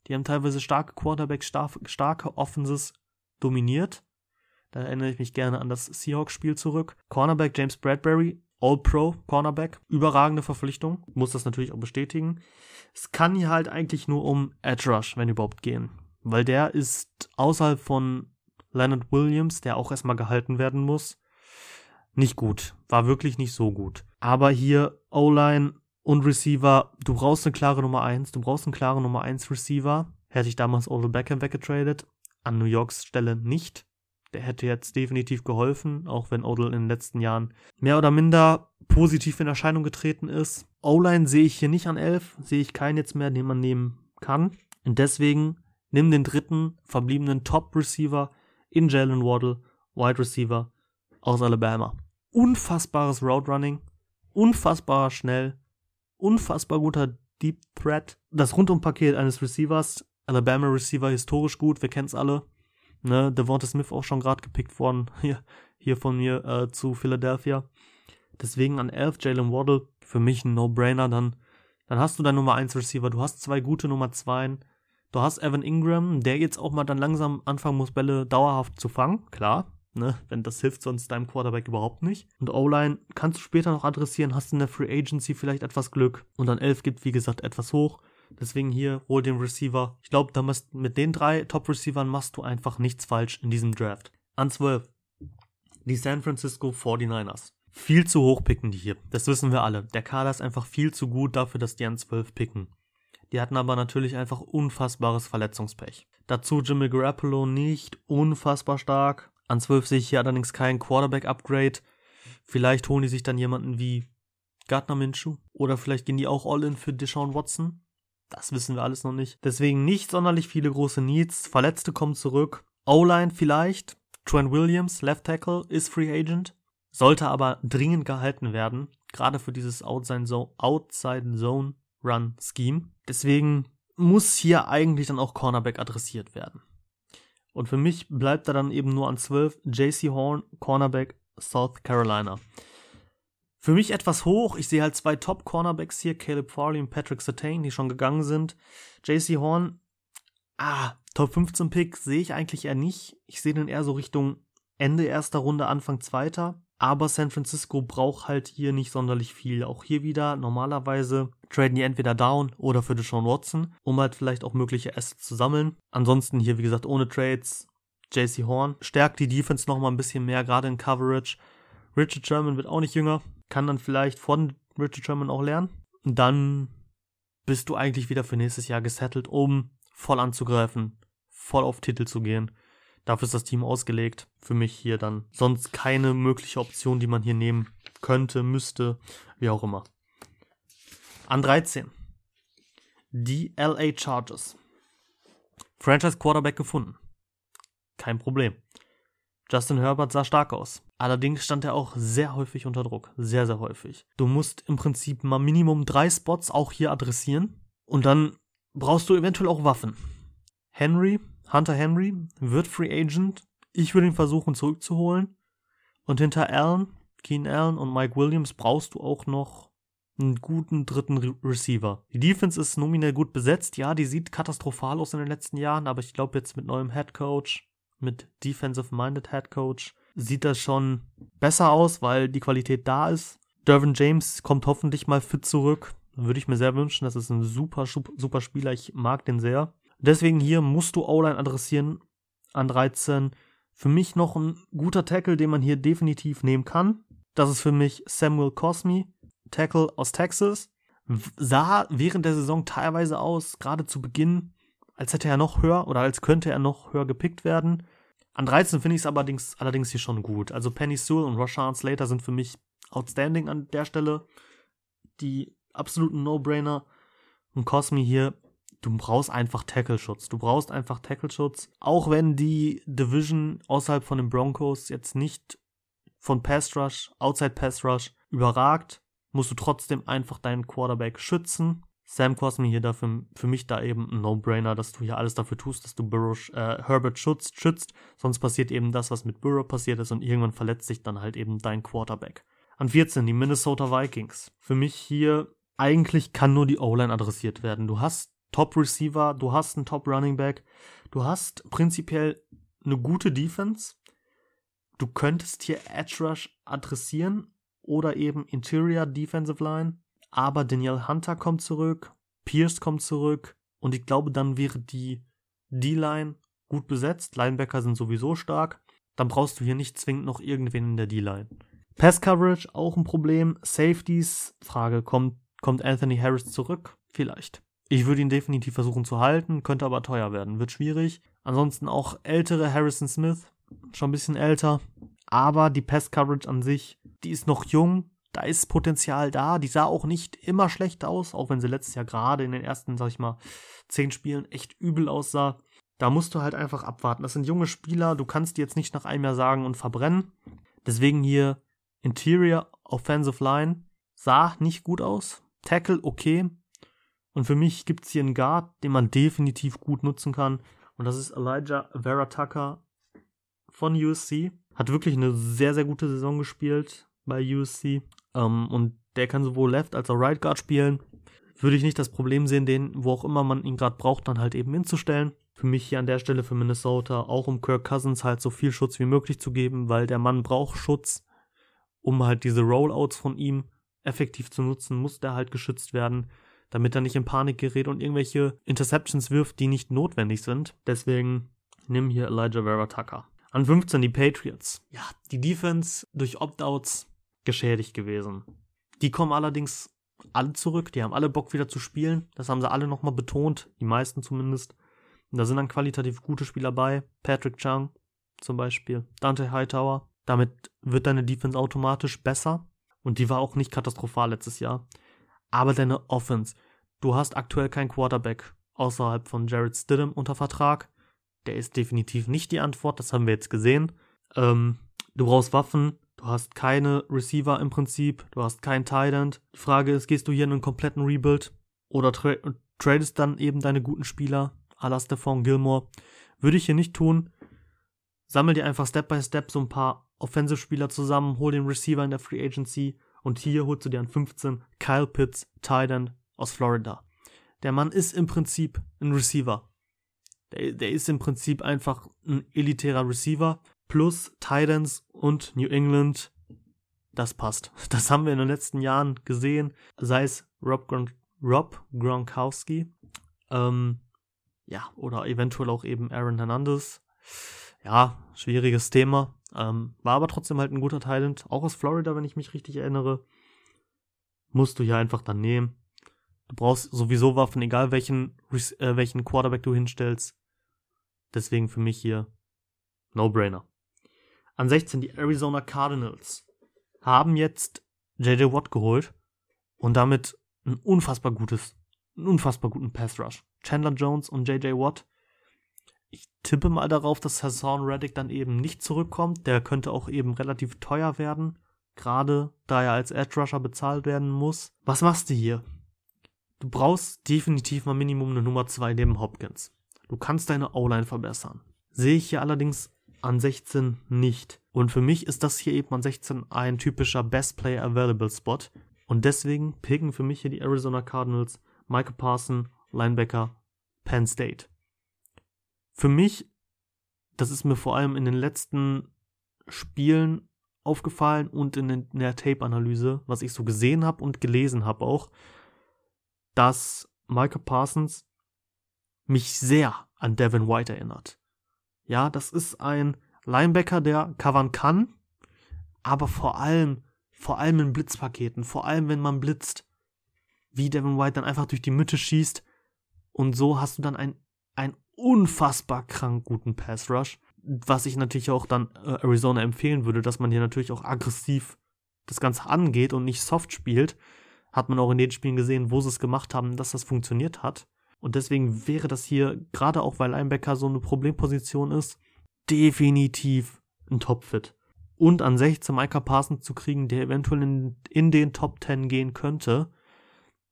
Die haben teilweise starke Quarterbacks, starke Offenses dominiert. Da erinnere ich mich gerne an das Seahawks-Spiel zurück. Cornerback James Bradbury, All-Pro Cornerback, überragende Verpflichtung, muss das natürlich auch bestätigen. Es kann hier halt eigentlich nur um Edge Rush, wenn überhaupt gehen. Weil der ist außerhalb von Leonard Williams, der auch erstmal gehalten werden muss, nicht gut. War wirklich nicht so gut. Aber hier O-Line und Receiver, du brauchst eine klare Nummer 1, du brauchst einen klaren Nummer 1 Receiver. Hätte ich damals Odell Beckham weggetradet, an New Yorks Stelle nicht. Der hätte jetzt definitiv geholfen, auch wenn Odell in den letzten Jahren mehr oder minder positiv in Erscheinung getreten ist. O-Line sehe ich hier nicht an 11, sehe ich keinen jetzt mehr, den man nehmen kann. Und deswegen nimm den dritten verbliebenen Top-Receiver in Jalen Waddle, Wide Receiver aus Alabama unfassbares Route Running, unfassbar schnell, unfassbar guter Deep Threat. Das Rundumpaket eines Receivers, Alabama Receiver historisch gut, wir kennen es alle. Ne, Devonta Smith auch schon gerade gepickt worden, hier, hier von mir äh, zu Philadelphia. Deswegen an 11 Jalen Waddle, für mich ein No-Brainer, dann, dann hast du dein Nummer 1 Receiver, du hast zwei gute Nummer 2, du hast Evan Ingram, der jetzt auch mal dann langsam anfangen muss, Bälle dauerhaft zu fangen, klar, Ne? Wenn das hilft sonst deinem Quarterback überhaupt nicht. Und O-Line kannst du später noch adressieren, hast in der Free Agency vielleicht etwas Glück. Und dann 11 gibt, wie gesagt, etwas hoch. Deswegen hier, hol den Receiver. Ich glaube, mit den drei Top-Receivern machst du einfach nichts falsch in diesem Draft. An 12. Die San Francisco 49ers. Viel zu hoch picken die hier. Das wissen wir alle. Der Kader ist einfach viel zu gut dafür, dass die an 12 picken. Die hatten aber natürlich einfach unfassbares Verletzungspech. Dazu Jimmy Garoppolo nicht unfassbar stark. An 12 sehe ich hier allerdings kein Quarterback-Upgrade. Vielleicht holen die sich dann jemanden wie Gardner Minshew. Oder vielleicht gehen die auch All-In für Deshaun Watson. Das wissen wir alles noch nicht. Deswegen nicht sonderlich viele große Needs. Verletzte kommen zurück. O-Line vielleicht. Trent Williams, Left Tackle, ist Free Agent. Sollte aber dringend gehalten werden. Gerade für dieses Outside Zone, Run Scheme. Deswegen muss hier eigentlich dann auch Cornerback adressiert werden. Und für mich bleibt er dann eben nur an 12 JC Horn, Cornerback South Carolina. Für mich etwas hoch. Ich sehe halt zwei Top-Cornerbacks hier, Caleb Farley und Patrick Sertain, die schon gegangen sind. JC Horn, ah, Top 15 Pick sehe ich eigentlich eher nicht. Ich sehe den eher so Richtung Ende erster Runde, Anfang zweiter. Aber San Francisco braucht halt hier nicht sonderlich viel. Auch hier wieder, normalerweise traden die entweder down oder für Deshaun Watson, um halt vielleicht auch mögliche Assets zu sammeln. Ansonsten hier, wie gesagt, ohne Trades. JC Horn stärkt die Defense nochmal ein bisschen mehr, gerade in Coverage. Richard Sherman wird auch nicht jünger, kann dann vielleicht von Richard Sherman auch lernen. Und dann bist du eigentlich wieder für nächstes Jahr gesettelt, um voll anzugreifen, voll auf Titel zu gehen. Dafür ist das Team ausgelegt. Für mich hier dann sonst keine mögliche Option, die man hier nehmen könnte, müsste, wie auch immer. An 13. Die LA Chargers. Franchise Quarterback gefunden. Kein Problem. Justin Herbert sah stark aus. Allerdings stand er auch sehr häufig unter Druck. Sehr, sehr häufig. Du musst im Prinzip mal Minimum drei Spots auch hier adressieren. Und dann brauchst du eventuell auch Waffen. Henry, Hunter Henry, wird Free Agent. Ich würde ihn versuchen zurückzuholen. Und hinter Allen, Keen Allen und Mike Williams brauchst du auch noch einen guten dritten Re Receiver. Die Defense ist nominell gut besetzt. Ja, die sieht katastrophal aus in den letzten Jahren, aber ich glaube jetzt mit neuem Head Coach, mit Defensive-Minded Head Coach, sieht das schon besser aus, weil die Qualität da ist. Dervin James kommt hoffentlich mal fit zurück. Würde ich mir sehr wünschen. Das ist ein super, super Spieler. Ich mag den sehr. Deswegen hier musst du O-Line adressieren an 13. Für mich noch ein guter Tackle, den man hier definitiv nehmen kann. Das ist für mich Samuel Cosme, Tackle aus Texas. Sah während der Saison teilweise aus, gerade zu Beginn, als hätte er noch höher oder als könnte er noch höher gepickt werden. An 13 finde ich es allerdings, allerdings hier schon gut. Also Penny Sewell und Rashawn Slater sind für mich outstanding an der Stelle. Die absoluten No-Brainer. Und Cosme hier, du brauchst einfach Tackle-Schutz. Du brauchst einfach Tackle-Schutz. Auch wenn die Division außerhalb von den Broncos jetzt nicht von Pass Rush, Outside Pass Rush überragt, musst du trotzdem einfach deinen Quarterback schützen. Sam Cosme hier dafür für mich da eben ein No-Brainer, dass du hier alles dafür tust, dass du Burrow, äh, Herbert schützt, schützt. Sonst passiert eben das, was mit Burrow passiert ist und irgendwann verletzt sich dann halt eben dein Quarterback. An 14 die Minnesota Vikings. Für mich hier eigentlich kann nur die O-Line adressiert werden. Du hast Top Receiver, du hast einen Top Running Back, du hast prinzipiell eine gute Defense. Du könntest hier Edge Rush adressieren oder eben Interior Defensive Line. Aber Daniel Hunter kommt zurück, Pierce kommt zurück und ich glaube, dann wäre die D-Line gut besetzt. Linebacker sind sowieso stark. Dann brauchst du hier nicht zwingend noch irgendwen in der D-Line. Pass Coverage auch ein Problem. Safeties, Frage, kommt, kommt Anthony Harris zurück? Vielleicht. Ich würde ihn definitiv versuchen zu halten, könnte aber teuer werden, wird schwierig. Ansonsten auch ältere Harrison Smith, schon ein bisschen älter. Aber die Pass Coverage an sich, die ist noch jung, da ist Potenzial da. Die sah auch nicht immer schlecht aus, auch wenn sie letztes Jahr gerade in den ersten, sag ich mal, zehn Spielen echt übel aussah. Da musst du halt einfach abwarten. Das sind junge Spieler, du kannst die jetzt nicht nach einem Jahr sagen und verbrennen. Deswegen hier Interior Offensive Line sah nicht gut aus. Tackle okay. Und für mich gibt es hier einen Guard, den man definitiv gut nutzen kann. Und das ist Elijah Vera Tucker von USC. Hat wirklich eine sehr, sehr gute Saison gespielt bei USC. Ähm, und der kann sowohl Left als auch Right Guard spielen. Würde ich nicht das Problem sehen, den, wo auch immer man ihn gerade braucht, dann halt eben hinzustellen. Für mich hier an der Stelle für Minnesota, auch um Kirk Cousins halt so viel Schutz wie möglich zu geben, weil der Mann braucht Schutz, um halt diese Rollouts von ihm effektiv zu nutzen, muss der halt geschützt werden, damit er nicht in Panik gerät und irgendwelche Interceptions wirft, die nicht notwendig sind. Deswegen nimm hier Elijah Vera Tucker. An 15 die Patriots. Ja, die Defense durch Opt-outs geschädigt gewesen. Die kommen allerdings alle zurück, die haben alle Bock wieder zu spielen. Das haben sie alle nochmal betont, die meisten zumindest. Und da sind dann qualitativ gute Spieler bei. Patrick Chung zum Beispiel, Dante Hightower. Damit wird deine Defense automatisch besser. Und die war auch nicht katastrophal letztes Jahr. Aber deine Offense. Du hast aktuell keinen Quarterback außerhalb von Jared Stidham unter Vertrag. Der ist definitiv nicht die Antwort, das haben wir jetzt gesehen. Ähm, du brauchst Waffen, Du hast keine Receiver im Prinzip, du hast keinen Tight. Die Frage ist, gehst du hier in einen kompletten Rebuild oder tra tradest dann eben deine guten Spieler, à Stephon Gilmore? Würde ich hier nicht tun. Sammel dir einfach Step by Step so ein paar Offensive-Spieler zusammen, hol den Receiver in der Free Agency und hier holst du dir an 15 Kyle Pitts, Tight aus Florida. Der Mann ist im Prinzip ein Receiver. Der, der ist im Prinzip einfach ein elitärer Receiver plus Titans und New England, das passt. Das haben wir in den letzten Jahren gesehen, sei es Rob, Gron Rob Gronkowski, ähm, ja, oder eventuell auch eben Aaron Hernandez. Ja, schwieriges Thema. Ähm, war aber trotzdem halt ein guter Talent, auch aus Florida, wenn ich mich richtig erinnere. Musst du hier einfach dann nehmen. Du brauchst sowieso Waffen, egal welchen, äh, welchen Quarterback du hinstellst. Deswegen für mich hier No-Brainer. An 16 die Arizona Cardinals haben jetzt JJ Watt geholt und damit ein unfassbar gutes, einen unfassbar guten Pass Rush. Chandler Jones und JJ Watt. Ich tippe mal darauf, dass Hassan Reddick dann eben nicht zurückkommt. Der könnte auch eben relativ teuer werden. Gerade da er als Edge Rusher bezahlt werden muss. Was machst du hier? Du brauchst definitiv mal Minimum eine Nummer 2 neben Hopkins. Du kannst deine O-Line verbessern. Sehe ich hier allerdings an 16 nicht. Und für mich ist das hier eben an 16 ein typischer Best Player Available Spot. Und deswegen picken für mich hier die Arizona Cardinals Michael Parson, Linebacker, Penn State. Für mich, das ist mir vor allem in den letzten Spielen aufgefallen und in der Tape-Analyse, was ich so gesehen habe und gelesen habe auch, dass Michael Parsons mich sehr an Devin White erinnert. Ja, das ist ein Linebacker, der covern kann, aber vor allem, vor allem in Blitzpaketen, vor allem wenn man blitzt, wie Devin White dann einfach durch die Mitte schießt und so hast du dann ein, ein unfassbar krank guten Pass Rush, was ich natürlich auch dann äh, Arizona empfehlen würde, dass man hier natürlich auch aggressiv das Ganze angeht und nicht soft spielt. Hat man auch in den Spielen gesehen, wo sie es gemacht haben, dass das funktioniert hat. Und deswegen wäre das hier, gerade auch weil Linebacker so eine Problemposition ist, definitiv ein Top-Fit. Und an 16 Micah Parsons zu kriegen, der eventuell in, in den Top 10 gehen könnte,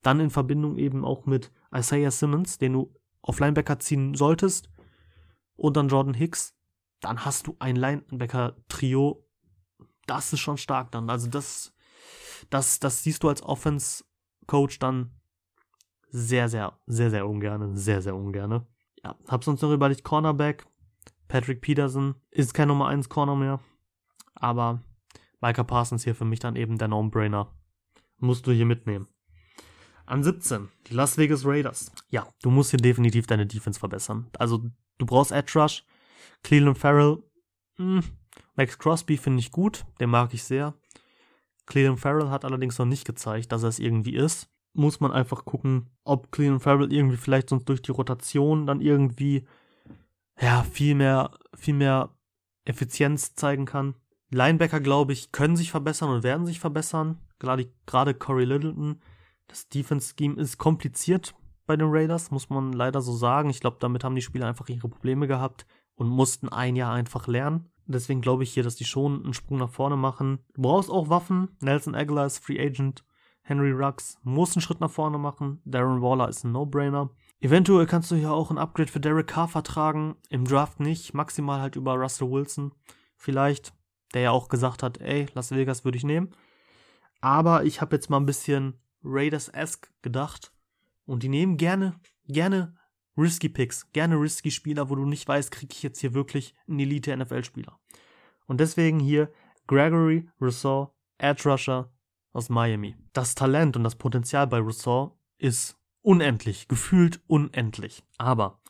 dann in Verbindung eben auch mit Isaiah Simmons, den du auf Linebacker ziehen solltest, und dann Jordan Hicks, dann hast du ein Linebacker-Trio. Das ist schon stark dann. Also das, das, das siehst du als Offense-Coach dann sehr, sehr, sehr, sehr ungerne. Sehr, sehr ungerne. Ja, hab's uns noch überlegt, Cornerback. Patrick Peterson ist kein Nummer 1 Corner mehr. Aber Micah Parsons hier für mich dann eben der No-Brainer. Musst du hier mitnehmen. An 17, die Las Vegas Raiders. Ja, du musst hier definitiv deine Defense verbessern. Also, du brauchst Edge Rush. Cleveland Farrell, mh, hm, Max Crosby finde ich gut, den mag ich sehr. Cleveland Farrell hat allerdings noch nicht gezeigt, dass er es irgendwie ist muss man einfach gucken, ob Cleveland Farrell irgendwie vielleicht sonst durch die Rotation dann irgendwie ja viel mehr, viel mehr Effizienz zeigen kann. Linebacker, glaube ich, können sich verbessern und werden sich verbessern. Gerade, gerade Corey Littleton. Das Defense-Scheme ist kompliziert bei den Raiders, muss man leider so sagen. Ich glaube, damit haben die Spieler einfach ihre Probleme gehabt und mussten ein Jahr einfach lernen. Deswegen glaube ich hier, dass die schon einen Sprung nach vorne machen. Du brauchst auch Waffen. Nelson Aguilar ist Free Agent. Henry Ruggs muss einen Schritt nach vorne machen. Darren Waller ist ein No-Brainer. Eventuell kannst du hier auch ein Upgrade für Derek Carr vertragen. Im Draft nicht. Maximal halt über Russell Wilson. Vielleicht. Der ja auch gesagt hat, ey, Las Vegas würde ich nehmen. Aber ich habe jetzt mal ein bisschen Raiders-esque gedacht. Und die nehmen gerne, gerne risky Picks. Gerne risky Spieler, wo du nicht weißt, kriege ich jetzt hier wirklich einen Elite-NFL-Spieler. Und deswegen hier Gregory Rousseau, Edge Rusher, aus Miami. Das Talent und das Potenzial bei Rousseau ist unendlich, gefühlt unendlich. Aber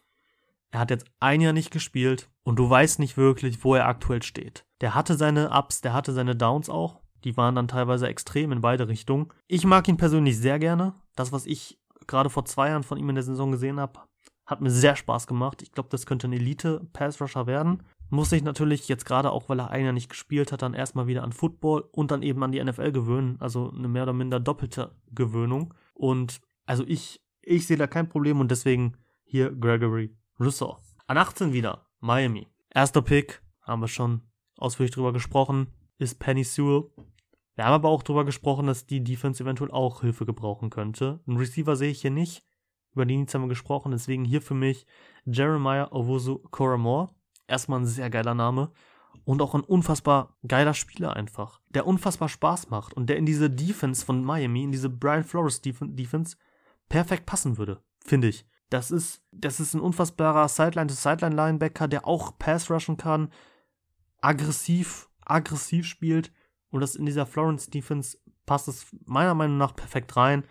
er hat jetzt ein Jahr nicht gespielt und du weißt nicht wirklich, wo er aktuell steht. Der hatte seine Ups, der hatte seine Downs auch. Die waren dann teilweise extrem in beide Richtungen. Ich mag ihn persönlich sehr gerne. Das, was ich gerade vor zwei Jahren von ihm in der Saison gesehen habe, hat mir sehr Spaß gemacht. Ich glaube, das könnte ein Elite-Pass-Rusher werden muss sich natürlich jetzt gerade auch, weil er ein Jahr nicht gespielt hat, dann erstmal wieder an Football und dann eben an die NFL gewöhnen. Also eine mehr oder minder doppelte Gewöhnung. Und also ich, ich sehe da kein Problem und deswegen hier Gregory Rousseau. An 18 wieder Miami. Erster Pick, haben wir schon ausführlich drüber gesprochen, ist Penny Sewell. Wir haben aber auch drüber gesprochen, dass die Defense eventuell auch Hilfe gebrauchen könnte. Einen Receiver sehe ich hier nicht. Über die Needs haben wir gesprochen, deswegen hier für mich Jeremiah Owusu Coramore erstmal ein sehr geiler Name und auch ein unfassbar geiler Spieler einfach, der unfassbar Spaß macht und der in diese Defense von Miami, in diese Brian Flores Defense perfekt passen würde, finde ich. Das ist, das ist ein unfassbarer Sideline-to-Sideline-Linebacker, der auch Pass rushen kann, aggressiv, aggressiv spielt und das in dieser Florence Defense passt es meiner Meinung nach perfekt rein.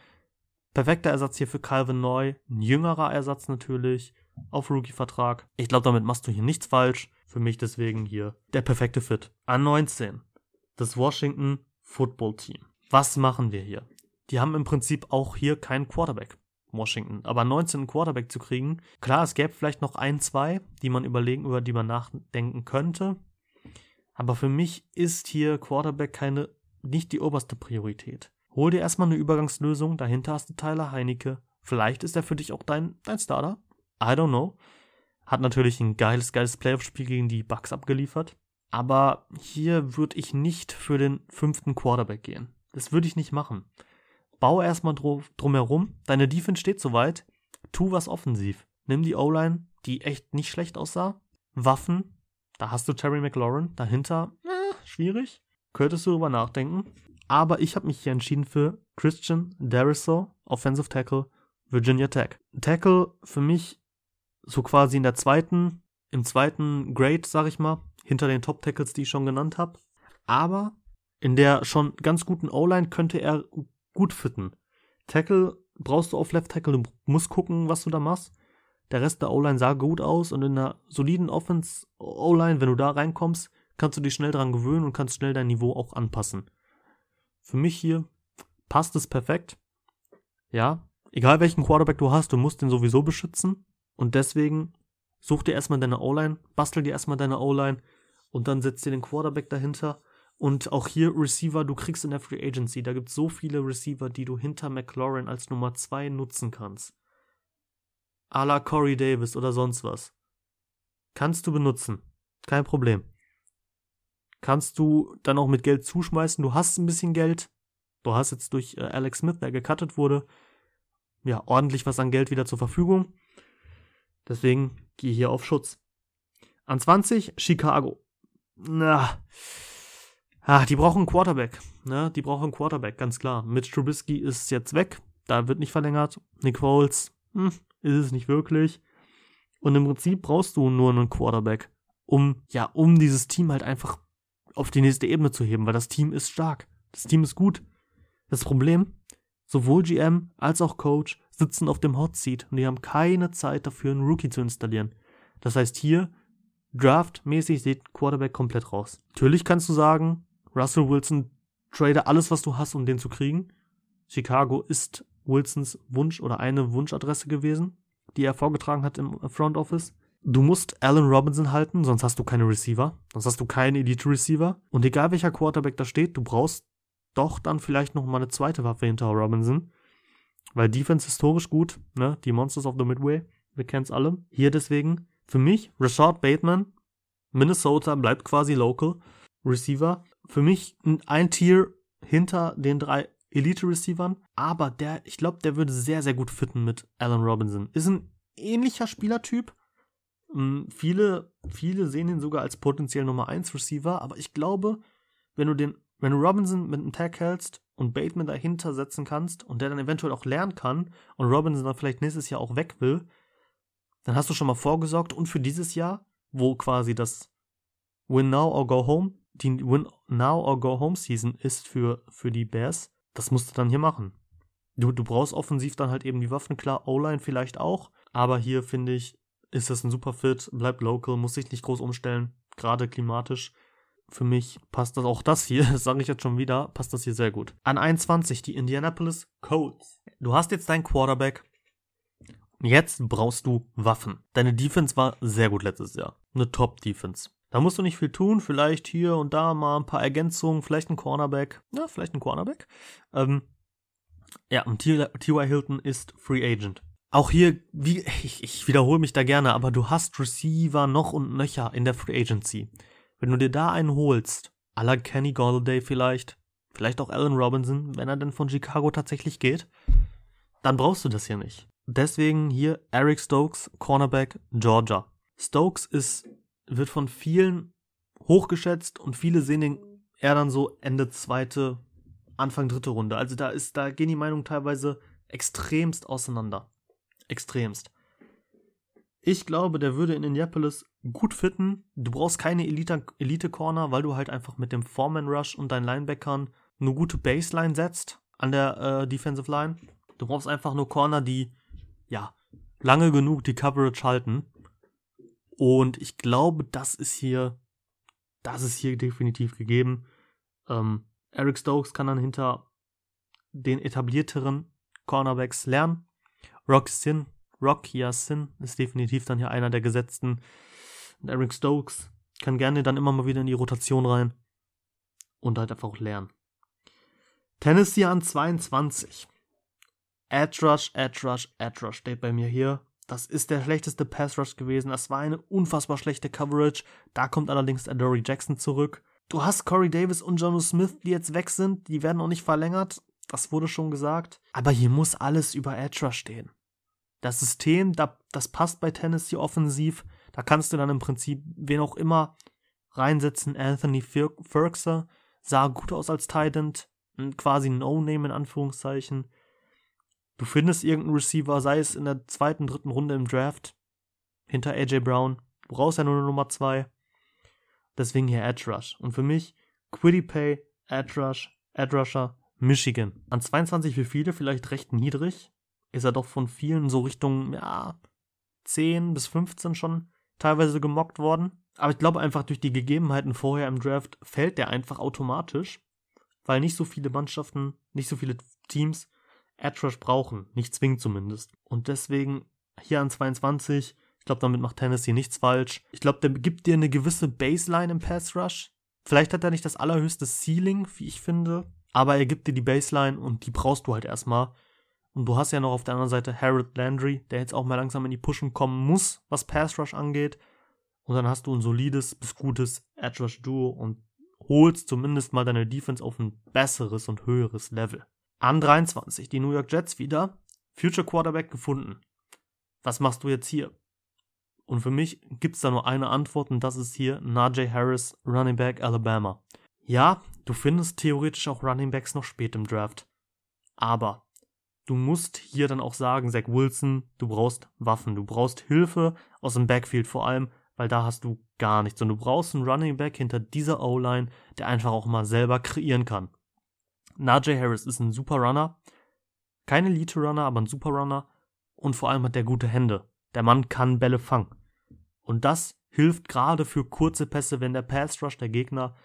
Perfekter Ersatz hier für Calvin Neu, ein jüngerer Ersatz natürlich, auf Rookie-Vertrag. Ich glaube, damit machst du hier nichts falsch. Für mich deswegen hier der perfekte Fit. An 19. Das Washington Football Team. Was machen wir hier? Die haben im Prinzip auch hier keinen Quarterback. Washington. Aber 19 einen Quarterback zu kriegen, klar, es gäbe vielleicht noch ein, zwei, die man überlegen, über die man nachdenken könnte. Aber für mich ist hier Quarterback keine, nicht die oberste Priorität. Hol dir erstmal eine Übergangslösung. Dahinter hast du Tyler Heinecke. Vielleicht ist er für dich auch dein, dein Starter. I don't know. Hat natürlich ein geiles, geiles Playoff-Spiel gegen die Bucks abgeliefert. Aber hier würde ich nicht für den fünften Quarterback gehen. Das würde ich nicht machen. Bau erstmal drum, drumherum. Deine Defense steht soweit. Tu was offensiv. Nimm die O-Line, die echt nicht schlecht aussah. Waffen. Da hast du Terry McLaurin. Dahinter, äh, schwierig. Könntest du drüber nachdenken. Aber ich habe mich hier entschieden für Christian Darisaw, Offensive Tackle, Virginia Tech. Tackle für mich so quasi in der zweiten, im zweiten Grade, sag ich mal, hinter den Top Tackles, die ich schon genannt habe. Aber in der schon ganz guten O-Line könnte er gut fitten. Tackle brauchst du auf Left Tackle, du musst gucken, was du da machst. Der Rest der O-Line sah gut aus und in einer soliden Offense O-Line, wenn du da reinkommst, kannst du dich schnell dran gewöhnen und kannst schnell dein Niveau auch anpassen. Für mich hier passt es perfekt. Ja, egal welchen Quarterback du hast, du musst den sowieso beschützen. Und deswegen such dir erstmal deine O-Line, bastel dir erstmal deine O-Line und dann setzt dir den Quarterback dahinter. Und auch hier Receiver, du kriegst in der Free Agency, da gibt es so viele Receiver, die du hinter McLaurin als Nummer 2 nutzen kannst. A la Corey Davis oder sonst was. Kannst du benutzen. Kein Problem kannst du dann auch mit Geld zuschmeißen. Du hast ein bisschen Geld. Du hast jetzt durch äh, Alex Smith, der gecuttet wurde, ja, ordentlich was an Geld wieder zur Verfügung. Deswegen gehe hier auf Schutz. An 20 Chicago. Na, ah, die brauchen einen Quarterback. Ne? Die brauchen einen Quarterback, ganz klar. Mitch Trubisky ist jetzt weg. Da wird nicht verlängert. Nick Foles, hm, ist es nicht wirklich. Und im Prinzip brauchst du nur einen Quarterback, um, ja, um dieses Team halt einfach auf die nächste Ebene zu heben, weil das Team ist stark. Das Team ist gut. Das Problem, sowohl GM als auch Coach sitzen auf dem Hot Seat und die haben keine Zeit dafür, einen Rookie zu installieren. Das heißt, hier, draftmäßig sieht Quarterback komplett raus. Natürlich kannst du sagen, Russell Wilson trade alles, was du hast, um den zu kriegen. Chicago ist Wilsons Wunsch oder eine Wunschadresse gewesen, die er vorgetragen hat im Front Office. Du musst Allen Robinson halten, sonst hast du keine Receiver. Sonst hast du keinen Elite-Receiver. Und egal welcher Quarterback da steht, du brauchst doch dann vielleicht noch mal eine zweite Waffe hinter Robinson. Weil Defense historisch gut, ne? Die Monsters of the Midway, wir kennen es alle. Hier deswegen, für mich, Rashad Bateman, Minnesota bleibt quasi local. Receiver. Für mich ein Tier hinter den drei Elite-Receivern. Aber der, ich glaube, der würde sehr, sehr gut fitten mit Allen Robinson. Ist ein ähnlicher Spielertyp, hm, viele, viele sehen ihn sogar als potenziell Nummer 1 Receiver, aber ich glaube, wenn du den, wenn du Robinson mit einem Tag hältst und Bateman dahinter setzen kannst und der dann eventuell auch lernen kann und Robinson dann vielleicht nächstes Jahr auch weg will, dann hast du schon mal vorgesorgt und für dieses Jahr, wo quasi das Win Now or Go Home, die Win Now or Go Home Season ist für, für die Bears, das musst du dann hier machen. Du, du brauchst offensiv dann halt eben die Waffen, klar, O-Line vielleicht auch, aber hier finde ich, ist das ein super Fit, bleibt local, muss sich nicht groß umstellen, gerade klimatisch. Für mich passt das auch das hier, das sage ich jetzt schon wieder, passt das hier sehr gut. An 21 die Indianapolis Colts. Du hast jetzt deinen Quarterback. Jetzt brauchst du Waffen. Deine Defense war sehr gut letztes Jahr. Eine Top-Defense. Da musst du nicht viel tun, vielleicht hier und da mal ein paar Ergänzungen, vielleicht ein Cornerback. Ja, vielleicht ein Cornerback. Ähm, ja, und T.Y. Hilton ist Free Agent. Auch hier, wie, ich, ich wiederhole mich da gerne, aber du hast Receiver noch und nöcher in der Free Agency. Wenn du dir da einen holst, à la Kenny Galladay vielleicht, vielleicht auch Allen Robinson, wenn er denn von Chicago tatsächlich geht, dann brauchst du das hier nicht. Deswegen hier Eric Stokes, Cornerback, Georgia. Stokes ist, wird von vielen hochgeschätzt und viele sehen ihn eher dann so Ende zweite, Anfang dritte Runde. Also da ist, da gehen die Meinungen teilweise extremst auseinander extremst. Ich glaube, der würde in Indianapolis gut fitten. Du brauchst keine Elite-Corner, weil du halt einfach mit dem Foreman-Rush und deinen Linebackern eine gute Baseline setzt an der äh, Defensive Line. Du brauchst einfach nur Corner, die, ja, lange genug die Coverage halten. Und ich glaube, das ist hier, das ist hier definitiv gegeben. Ähm, Eric Stokes kann dann hinter den etablierteren Cornerbacks lernen. Rock Sin, Rock Sin ist definitiv dann hier einer der gesetzten. Und Eric Stokes kann gerne dann immer mal wieder in die Rotation rein und halt einfach auch lernen. Tennessee an 22. Edge Rush, Edge Rush, Edge Rush steht bei mir hier. Das ist der schlechteste Pass Rush gewesen. Das war eine unfassbar schlechte Coverage. Da kommt allerdings Adoree Jackson zurück. Du hast Corey Davis und Jono Smith, die jetzt weg sind. Die werden auch nicht verlängert. Das wurde schon gesagt. Aber hier muss alles über Edge Rush stehen. Das System, das passt bei Tennessee offensiv. Da kannst du dann im Prinzip wen auch immer reinsetzen. Anthony Ferguson sah gut aus als Titan. Quasi No-Name in Anführungszeichen. Du findest irgendeinen Receiver, sei es in der zweiten, dritten Runde im Draft, hinter AJ Brown. Du brauchst ja nur eine Nummer zwei. Deswegen hier Edge Rush. Und für mich Quiddy Pay, Edge Rush, Edge Rusher, Michigan. An 22 für viele vielleicht recht niedrig. Ist er doch von vielen so Richtung, ja, 10 bis 15 schon teilweise gemockt worden. Aber ich glaube einfach durch die Gegebenheiten vorher im Draft fällt der einfach automatisch, weil nicht so viele Mannschaften, nicht so viele Teams Edge brauchen, nicht zwingend zumindest. Und deswegen hier an 22, ich glaube, damit macht Tennessee nichts falsch. Ich glaube, der gibt dir eine gewisse Baseline im Pass Rush. Vielleicht hat er nicht das allerhöchste Ceiling, wie ich finde, aber er gibt dir die Baseline und die brauchst du halt erstmal. Und du hast ja noch auf der anderen Seite Harold Landry, der jetzt auch mal langsam in die Pushen kommen muss, was Pass Rush angeht. Und dann hast du ein solides bis gutes Edge Rush Duo und holst zumindest mal deine Defense auf ein besseres und höheres Level. An 23, die New York Jets wieder. Future Quarterback gefunden. Was machst du jetzt hier? Und für mich gibt es da nur eine Antwort und das ist hier Najee Harris, Running Back Alabama. Ja, du findest theoretisch auch Running Backs noch spät im Draft. Aber du musst hier dann auch sagen, Zach Wilson, du brauchst Waffen, du brauchst Hilfe aus dem Backfield vor allem, weil da hast du gar nichts. Und du brauchst einen Running Back hinter dieser O-Line, der einfach auch mal selber kreieren kann. Najee Harris ist ein super Runner. Kein Elite-Runner, aber ein super Runner. Und vor allem hat er gute Hände. Der Mann kann Bälle fangen. Und das hilft gerade für kurze Pässe, wenn der Pass-Rush der Gegner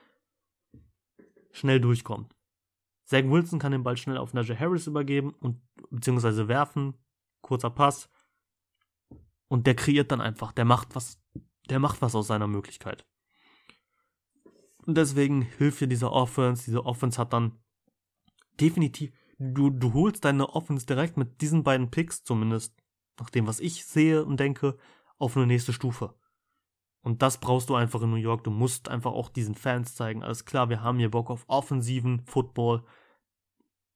schnell durchkommt. Zach Wilson kann den Ball schnell auf Najee Harris übergeben und beziehungsweise werfen. Kurzer Pass. Und der kreiert dann einfach. Der macht was, der macht was aus seiner Möglichkeit. Und deswegen hilft dir dieser Offense. Diese Offense hat dann definitiv, du, du holst deine Offense direkt mit diesen beiden Picks, zumindest nach dem, was ich sehe und denke, auf eine nächste Stufe. Und das brauchst du einfach in New York. Du musst einfach auch diesen Fans zeigen. Alles klar, wir haben hier Bock auf offensiven Football.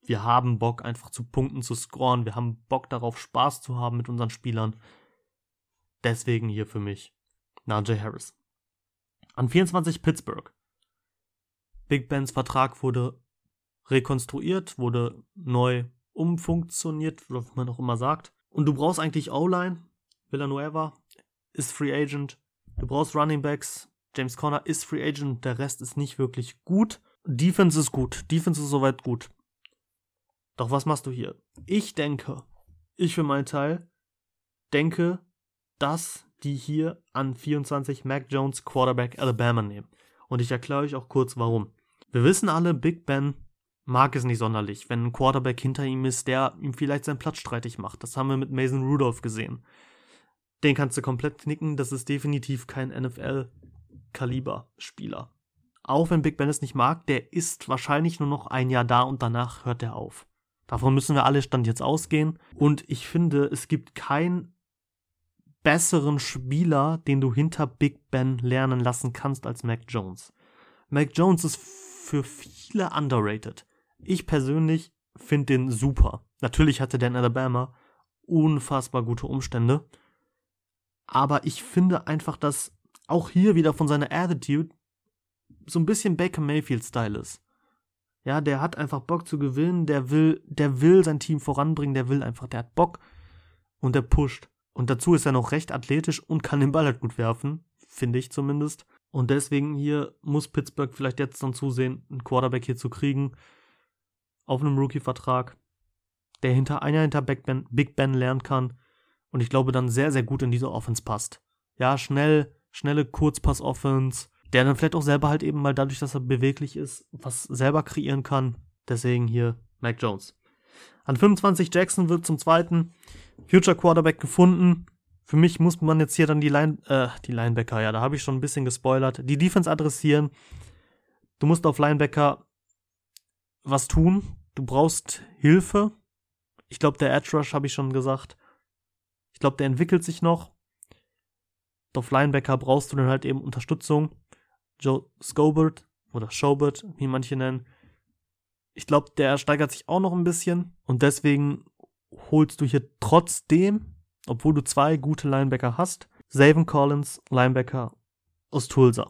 Wir haben Bock einfach zu Punkten zu scoren. Wir haben Bock darauf, Spaß zu haben mit unseren Spielern. Deswegen hier für mich Najee Harris. An 24 Pittsburgh. Big Bens Vertrag wurde rekonstruiert, wurde neu umfunktioniert, wie man auch immer sagt. Und du brauchst eigentlich O-Line. Villanueva ist Free Agent. Du brauchst Running Backs. James Conner ist Free Agent. Der Rest ist nicht wirklich gut. Defense ist gut. Defense ist soweit gut. Doch was machst du hier? Ich denke, ich für meinen Teil, denke, dass die hier an 24 Mac Jones Quarterback Alabama nehmen. Und ich erkläre euch auch kurz warum. Wir wissen alle, Big Ben mag es nicht sonderlich, wenn ein Quarterback hinter ihm ist, der ihm vielleicht seinen Platz streitig macht. Das haben wir mit Mason Rudolph gesehen. Den kannst du komplett knicken, das ist definitiv kein NFL-Kaliber-Spieler. Auch wenn Big Ben es nicht mag, der ist wahrscheinlich nur noch ein Jahr da und danach hört er auf. Davon müssen wir alle Stand jetzt ausgehen. Und ich finde, es gibt keinen besseren Spieler, den du hinter Big Ben lernen lassen kannst als Mac Jones. Mac Jones ist für viele underrated. Ich persönlich finde den super. Natürlich hatte der in Alabama unfassbar gute Umstände. Aber ich finde einfach, dass auch hier wieder von seiner Attitude so ein bisschen Baker Mayfield-Style ist. Ja, der hat einfach Bock zu gewinnen, der will, der will sein Team voranbringen, der will einfach, der hat Bock und der pusht. Und dazu ist er noch recht athletisch und kann den Ball halt gut werfen, finde ich zumindest. Und deswegen hier muss Pittsburgh vielleicht jetzt dann zusehen, einen Quarterback hier zu kriegen, auf einem Rookie-Vertrag, der hinter einer hinter Big ben, Big Ben lernen kann und ich glaube dann sehr, sehr gut in diese Offense passt. Ja, schnell, schnelle Kurzpass-Offense, der dann vielleicht auch selber halt eben mal dadurch, dass er beweglich ist, was selber kreieren kann. Deswegen hier Mac Jones. An 25 Jackson wird zum zweiten Future Quarterback gefunden. Für mich muss man jetzt hier dann die Line, äh, die Linebacker, ja, da habe ich schon ein bisschen gespoilert, die Defense adressieren. Du musst auf Linebacker was tun. du brauchst Hilfe. Ich glaube, der Edge Rush habe ich schon gesagt. Ich glaube, der entwickelt sich noch. Auf Linebacker brauchst du dann halt eben Unterstützung. Joe Scobert oder Schobert, wie manche nennen. Ich glaube, der steigert sich auch noch ein bisschen und deswegen holst du hier trotzdem, obwohl du zwei gute Linebacker hast, Savin Collins, Linebacker aus Tulsa.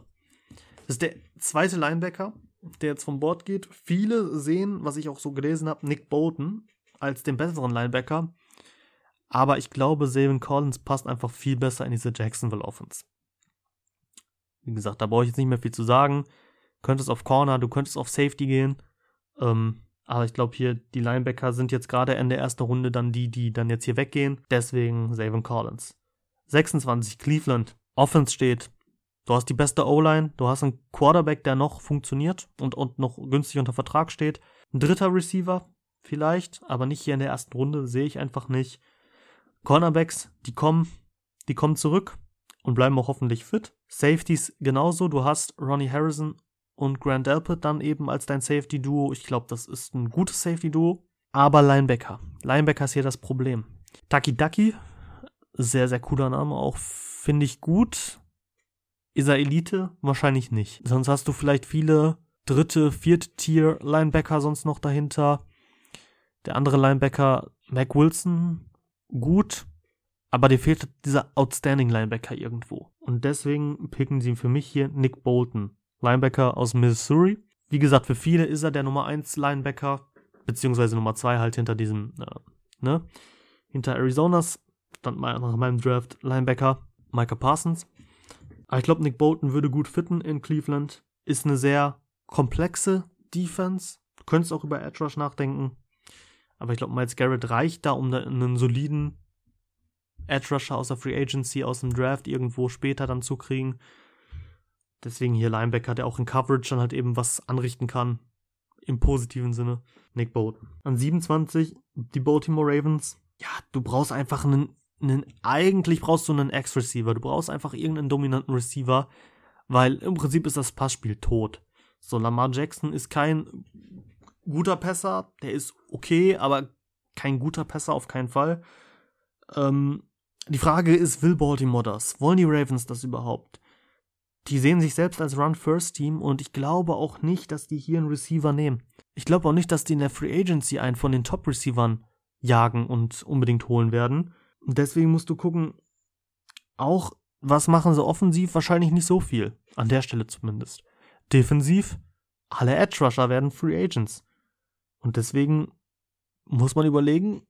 Das ist der zweite Linebacker, der jetzt vom Bord geht. Viele sehen, was ich auch so gelesen habe, Nick Bolton als den besseren Linebacker. Aber ich glaube, Savin Collins passt einfach viel besser in diese Jacksonville Offense. Wie gesagt, da brauche ich jetzt nicht mehr viel zu sagen. Könntest auf Corner, du könntest auf Safety gehen. Ähm, aber ich glaube hier, die Linebacker sind jetzt gerade Ende erster Runde dann die, die dann jetzt hier weggehen. Deswegen Savin Collins. 26, Cleveland. Offense steht. Du hast die beste O-Line, du hast einen Quarterback, der noch funktioniert und, und noch günstig unter Vertrag steht. Ein dritter Receiver, vielleicht, aber nicht hier in der ersten Runde, sehe ich einfach nicht. Cornerbacks, die kommen, die kommen zurück und bleiben auch hoffentlich fit. Safeties genauso, du hast Ronnie Harrison und Grant Delpit dann eben als dein Safety-Duo. Ich glaube, das ist ein gutes Safety-Duo. Aber Linebacker. Linebacker ist hier das Problem. Taki Ducky, sehr, sehr cooler Name, auch finde ich gut. Ist er Elite? Wahrscheinlich nicht. Sonst hast du vielleicht viele dritte, vierte Tier Linebacker sonst noch dahinter. Der andere Linebacker, Mac Wilson, gut, aber dir fehlt dieser Outstanding Linebacker irgendwo. Und deswegen picken sie für mich hier Nick Bolton, Linebacker aus Missouri. Wie gesagt, für viele ist er der Nummer 1 Linebacker, beziehungsweise Nummer 2 halt hinter diesem, äh, ne? Hinter Arizonas stand mal nach meinem Draft Linebacker Micah Parsons. Aber ich glaube, Nick Bolton würde gut fitten in Cleveland. Ist eine sehr komplexe Defense. Du könntest auch über Edge Rush nachdenken. Aber ich glaube, Miles Garrett reicht da, um da einen soliden Edge Rusher aus der Free Agency, aus dem Draft irgendwo später dann zu kriegen. Deswegen hier Linebacker, der auch in Coverage dann halt eben was anrichten kann. Im positiven Sinne. Nick Bolton. An 27 die Baltimore Ravens. Ja, du brauchst einfach einen, einen eigentlich brauchst du einen Ex-Receiver. Du brauchst einfach irgendeinen dominanten Receiver, weil im Prinzip ist das Passspiel tot. So, Lamar Jackson ist kein guter Pässer, der ist okay, aber kein guter Pässer auf keinen Fall. Ähm, die Frage ist, will Baltimore das? Wollen die Ravens das überhaupt? Die sehen sich selbst als Run-First-Team und ich glaube auch nicht, dass die hier einen Receiver nehmen. Ich glaube auch nicht, dass die in der Free Agency einen von den Top-Receivern jagen und unbedingt holen werden. Und deswegen musst du gucken, auch was machen sie offensiv? Wahrscheinlich nicht so viel. An der Stelle zumindest. Defensiv, alle Edge Rusher werden Free Agents. Und deswegen muss man überlegen,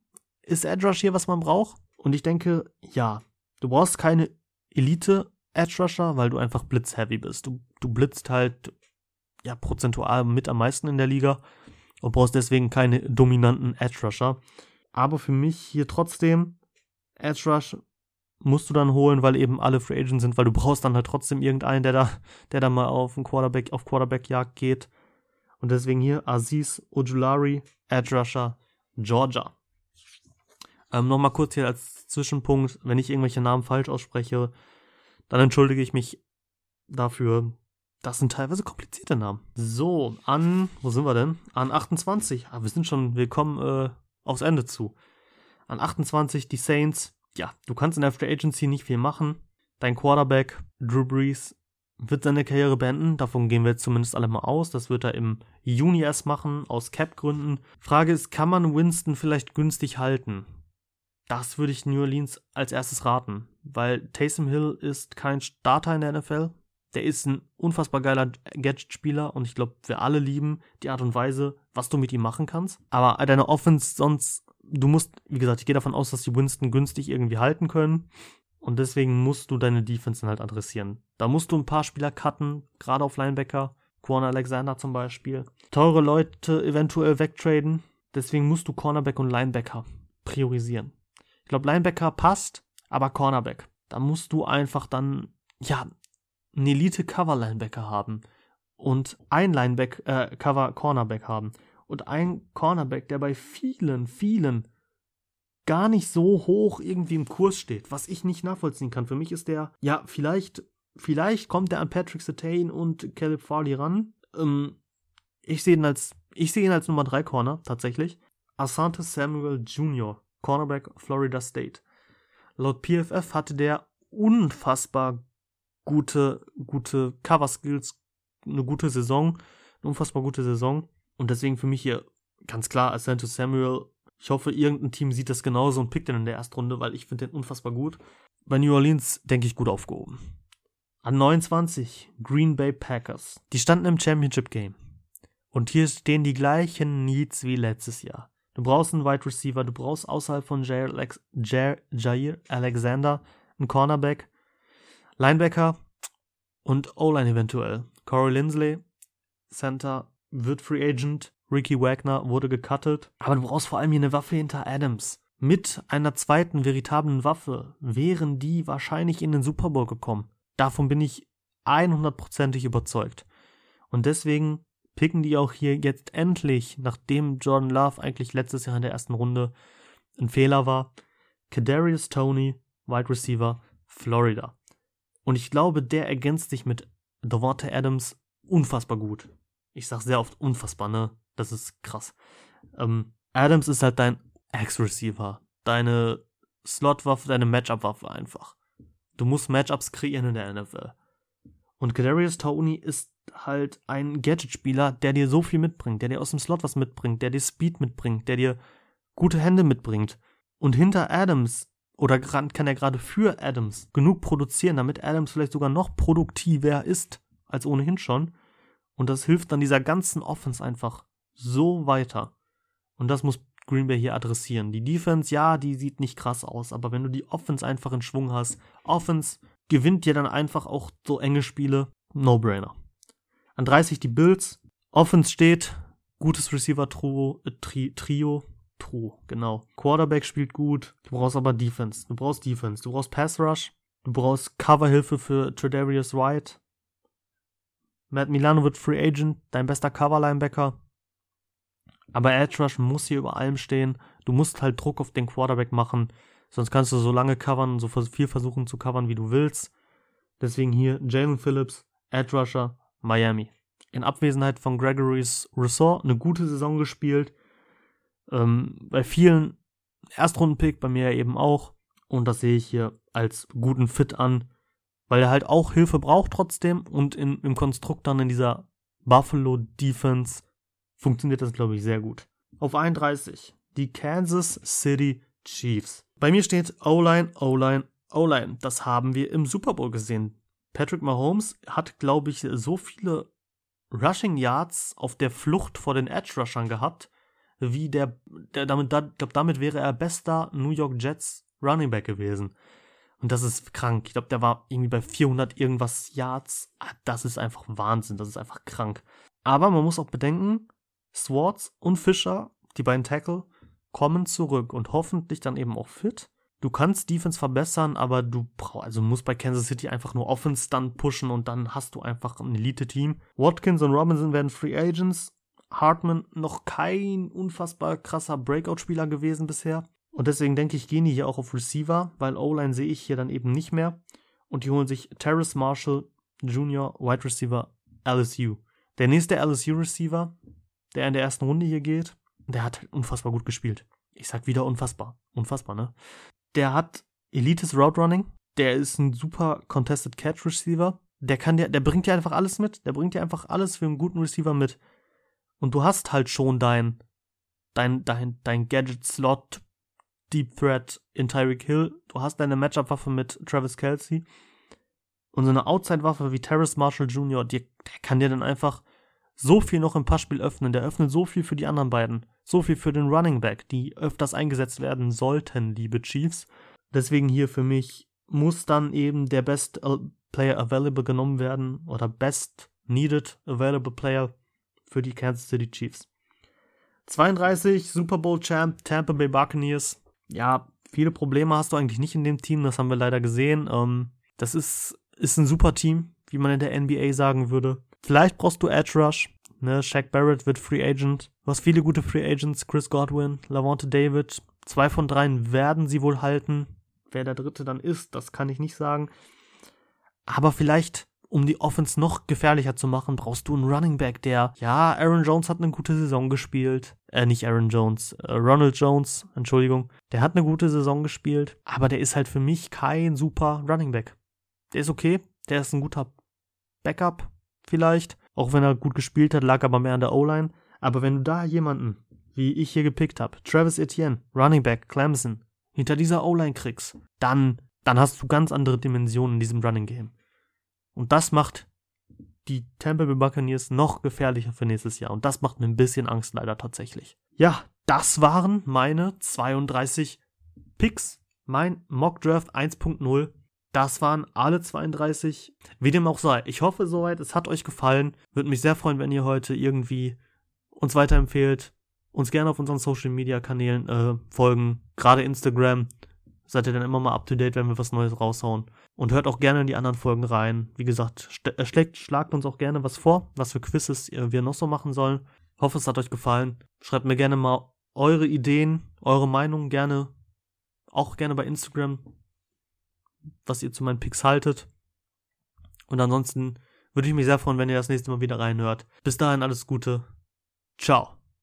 ist Edge Rush hier, was man braucht? Und ich denke, ja. Du brauchst keine Elite Edge Rusher, weil du einfach blitzheavy bist. Du, du blitzt halt, ja, prozentual mit am meisten in der Liga und brauchst deswegen keine dominanten Edge Rusher. Aber für mich hier trotzdem Edge Rush musst du dann holen, weil eben alle Free Agents sind, weil du brauchst dann halt trotzdem irgendeinen, der da, der da mal auf Quarterback, auf Quarterback-Jagd geht. Und deswegen hier Aziz Ojulari, Edge Rusher, Georgia. Ähm, Nochmal kurz hier als Zwischenpunkt, wenn ich irgendwelche Namen falsch ausspreche, dann entschuldige ich mich dafür. Das sind teilweise komplizierte Namen. So, an, wo sind wir denn? An 28. Ah, wir sind schon, willkommen äh, aufs Ende zu. An 28 die Saints. Ja, du kannst in der Free Agency nicht viel machen. Dein Quarterback, Drew Brees, wird seine Karriere beenden. Davon gehen wir zumindest alle mal aus. Das wird er im Juni erst machen, aus Cap-Gründen. Frage ist, kann man Winston vielleicht günstig halten? Das würde ich New Orleans als erstes raten, weil Taysom Hill ist kein Starter in der NFL. Der ist ein unfassbar geiler Gadget-Spieler und ich glaube, wir alle lieben die Art und Weise, was du mit ihm machen kannst. Aber deine Offense sonst, du musst, wie gesagt, ich gehe davon aus, dass die Winston günstig irgendwie halten können. Und deswegen musst du deine Defense halt adressieren. Da musst du ein paar Spieler cutten, gerade auf Linebacker. Corner Alexander zum Beispiel. Teure Leute eventuell wegtraden. Deswegen musst du Cornerback und Linebacker priorisieren. Ich glaube, Linebacker passt, aber Cornerback. Da musst du einfach dann, ja, einen Elite-Cover-Linebacker haben. Und ein Lineback, äh, Cover-Cornerback haben. Und ein Cornerback, der bei vielen, vielen gar nicht so hoch irgendwie im Kurs steht, was ich nicht nachvollziehen kann. Für mich ist der, ja, vielleicht, vielleicht kommt der an Patrick Satane und Caleb Farley ran. Ähm, ich sehe ihn als Ich sehe ihn als Nummer 3 Corner, tatsächlich. Asante Samuel Jr., Cornerback Florida State. Laut PFF hatte der unfassbar gute, gute Cover Skills, eine gute Saison, eine unfassbar gute Saison. Und deswegen für mich hier ganz klar Asante Samuel. Ich hoffe, irgendein Team sieht das genauso und pickt den in der ersten Runde, weil ich finde den unfassbar gut. Bei New Orleans denke ich gut aufgehoben. An 29 Green Bay Packers. Die standen im Championship Game. Und hier stehen die gleichen Needs wie letztes Jahr. Du brauchst einen Wide Receiver, du brauchst außerhalb von Jair, Alex Jair, Jair Alexander einen Cornerback, Linebacker und O-Line eventuell. Corey Lindsley, Center, wird Free Agent. Ricky Wagner wurde gecuttet. Aber du brauchst vor allem hier eine Waffe hinter Adams. Mit einer zweiten veritablen Waffe wären die wahrscheinlich in den Super Bowl gekommen. Davon bin ich 100%ig überzeugt. Und deswegen picken die auch hier jetzt endlich, nachdem Jordan Love eigentlich letztes Jahr in der ersten Runde ein Fehler war, Kadarius Tony, Wide Receiver, Florida. Und ich glaube, der ergänzt sich mit Devonta Adams unfassbar gut. Ich sag sehr oft unfassbar, ne? Das ist krass. Ähm, Adams ist halt dein Ex-Receiver, deine Slot-Waffe, deine Matchup-Waffe einfach. Du musst Matchups kreieren in der NFL. Und Kadarius Tony ist halt ein Gadget-Spieler, der dir so viel mitbringt, der dir aus dem Slot was mitbringt, der dir Speed mitbringt, der dir gute Hände mitbringt. Und hinter Adams oder kann er gerade für Adams genug produzieren, damit Adams vielleicht sogar noch produktiver ist als ohnehin schon. Und das hilft dann dieser ganzen Offense einfach so weiter. Und das muss Green Bay hier adressieren. Die Defense, ja, die sieht nicht krass aus, aber wenn du die Offense einfach in Schwung hast, Offense gewinnt dir dann einfach auch so enge Spiele, No-Brainer. An 30 die Bills. Offense steht. Gutes Receiver-Trio. Äh, tri Trio. Trio, genau. Quarterback spielt gut. Du brauchst aber Defense. Du brauchst Defense. Du brauchst Pass Rush. Du brauchst Coverhilfe für Tredarius White. Matt Milano wird Free Agent. Dein bester Cover-Linebacker. Aber Edge Rush muss hier über allem stehen. Du musst halt Druck auf den Quarterback machen. Sonst kannst du so lange covern, so viel versuchen zu covern, wie du willst. Deswegen hier Jalen Phillips, Edge Rusher, Miami. In Abwesenheit von Gregory's Ressort eine gute Saison gespielt. Ähm, bei vielen Erstrundenpick, bei mir eben auch. Und das sehe ich hier als guten Fit an, weil er halt auch Hilfe braucht trotzdem. Und in, im Konstrukt dann in dieser Buffalo Defense funktioniert das, glaube ich, sehr gut. Auf 31 die Kansas City Chiefs. Bei mir steht O-Line, O-Line, O-Line. Das haben wir im Super Bowl gesehen. Patrick Mahomes hat, glaube ich, so viele Rushing Yards auf der Flucht vor den Edge Rushern gehabt, wie der, der damit, da, glaub, damit wäre er bester New York Jets Running Back gewesen. Und das ist krank. Ich glaube, der war irgendwie bei 400 irgendwas Yards. Ah, das ist einfach Wahnsinn. Das ist einfach krank. Aber man muss auch bedenken, Swartz und Fischer, die beiden Tackle, kommen zurück und hoffentlich dann eben auch fit du kannst Defense verbessern, aber du brauchst, also musst bei Kansas City einfach nur Offense dann pushen und dann hast du einfach ein Elite-Team. Watkins und Robinson werden Free Agents. Hartman noch kein unfassbar krasser Breakout-Spieler gewesen bisher. Und deswegen denke ich, gehen die hier auch auf Receiver, weil O-Line sehe ich hier dann eben nicht mehr. Und die holen sich Terrace Marshall Jr., Wide Receiver, LSU. Der nächste LSU-Receiver, der in der ersten Runde hier geht, der hat halt unfassbar gut gespielt. Ich sag wieder unfassbar. Unfassbar, ne? der hat Elites Route Running, der ist ein super Contested Catch Receiver. Der kann dir, der bringt dir einfach alles mit. Der bringt dir einfach alles für einen guten Receiver mit. Und du hast halt schon dein, dein, dein, dein Gadget-Slot, Deep Threat in Tyreek Hill. Du hast deine Matchup-Waffe mit Travis Kelsey. Und so eine Outside-Waffe wie Terrace Marshall Jr., die, der kann dir dann einfach so viel noch im Passspiel öffnen. Der öffnet so viel für die anderen beiden. So viel für den Running Back, die öfters eingesetzt werden sollten, liebe Chiefs. Deswegen hier für mich muss dann eben der Best Player Available genommen werden oder Best Needed Available Player für die Kansas City Chiefs. 32 Super Bowl Champ Tampa Bay Buccaneers. Ja, viele Probleme hast du eigentlich nicht in dem Team, das haben wir leider gesehen. Ähm, das ist, ist ein super Team, wie man in der NBA sagen würde. Vielleicht brauchst du Edge Rush, Ne, Shaq Barrett wird Free Agent. Du hast viele gute Free Agents. Chris Godwin, Lavonte David. Zwei von dreien werden sie wohl halten. Wer der dritte dann ist, das kann ich nicht sagen. Aber vielleicht um die Offense noch gefährlicher zu machen, brauchst du einen Running Back, der, ja, Aaron Jones hat eine gute Saison gespielt. Äh, nicht Aaron Jones, äh, Ronald Jones, Entschuldigung. Der hat eine gute Saison gespielt, aber der ist halt für mich kein super Running Back. Der ist okay, der ist ein guter Backup vielleicht, auch wenn er gut gespielt hat, lag aber mehr an der O-Line. Aber wenn du da jemanden, wie ich hier gepickt habe, Travis Etienne, Running Back, Clemson, hinter dieser O-Line kriegst, dann, dann hast du ganz andere Dimensionen in diesem Running Game. Und das macht die Tampa Bay Buccaneers noch gefährlicher für nächstes Jahr. Und das macht mir ein bisschen Angst leider tatsächlich. Ja, das waren meine 32 Picks. Mein Mock Draft 1.0. Das waren alle 32. Wie dem auch sei. Ich hoffe soweit, es hat euch gefallen. Würde mich sehr freuen, wenn ihr heute irgendwie uns weiterempfehlt. Uns gerne auf unseren Social Media Kanälen äh, folgen. Gerade Instagram seid ihr dann immer mal up to date, wenn wir was Neues raushauen. Und hört auch gerne in die anderen Folgen rein. Wie gesagt, äh, schlägt, schlagt uns auch gerne was vor, was für Quizzes wir noch so machen sollen. Hoffe, es hat euch gefallen. Schreibt mir gerne mal eure Ideen, eure Meinung gerne, auch gerne bei Instagram, was ihr zu meinen Picks haltet. Und ansonsten würde ich mich sehr freuen, wenn ihr das nächste Mal wieder reinhört. Bis dahin alles Gute. Ciao.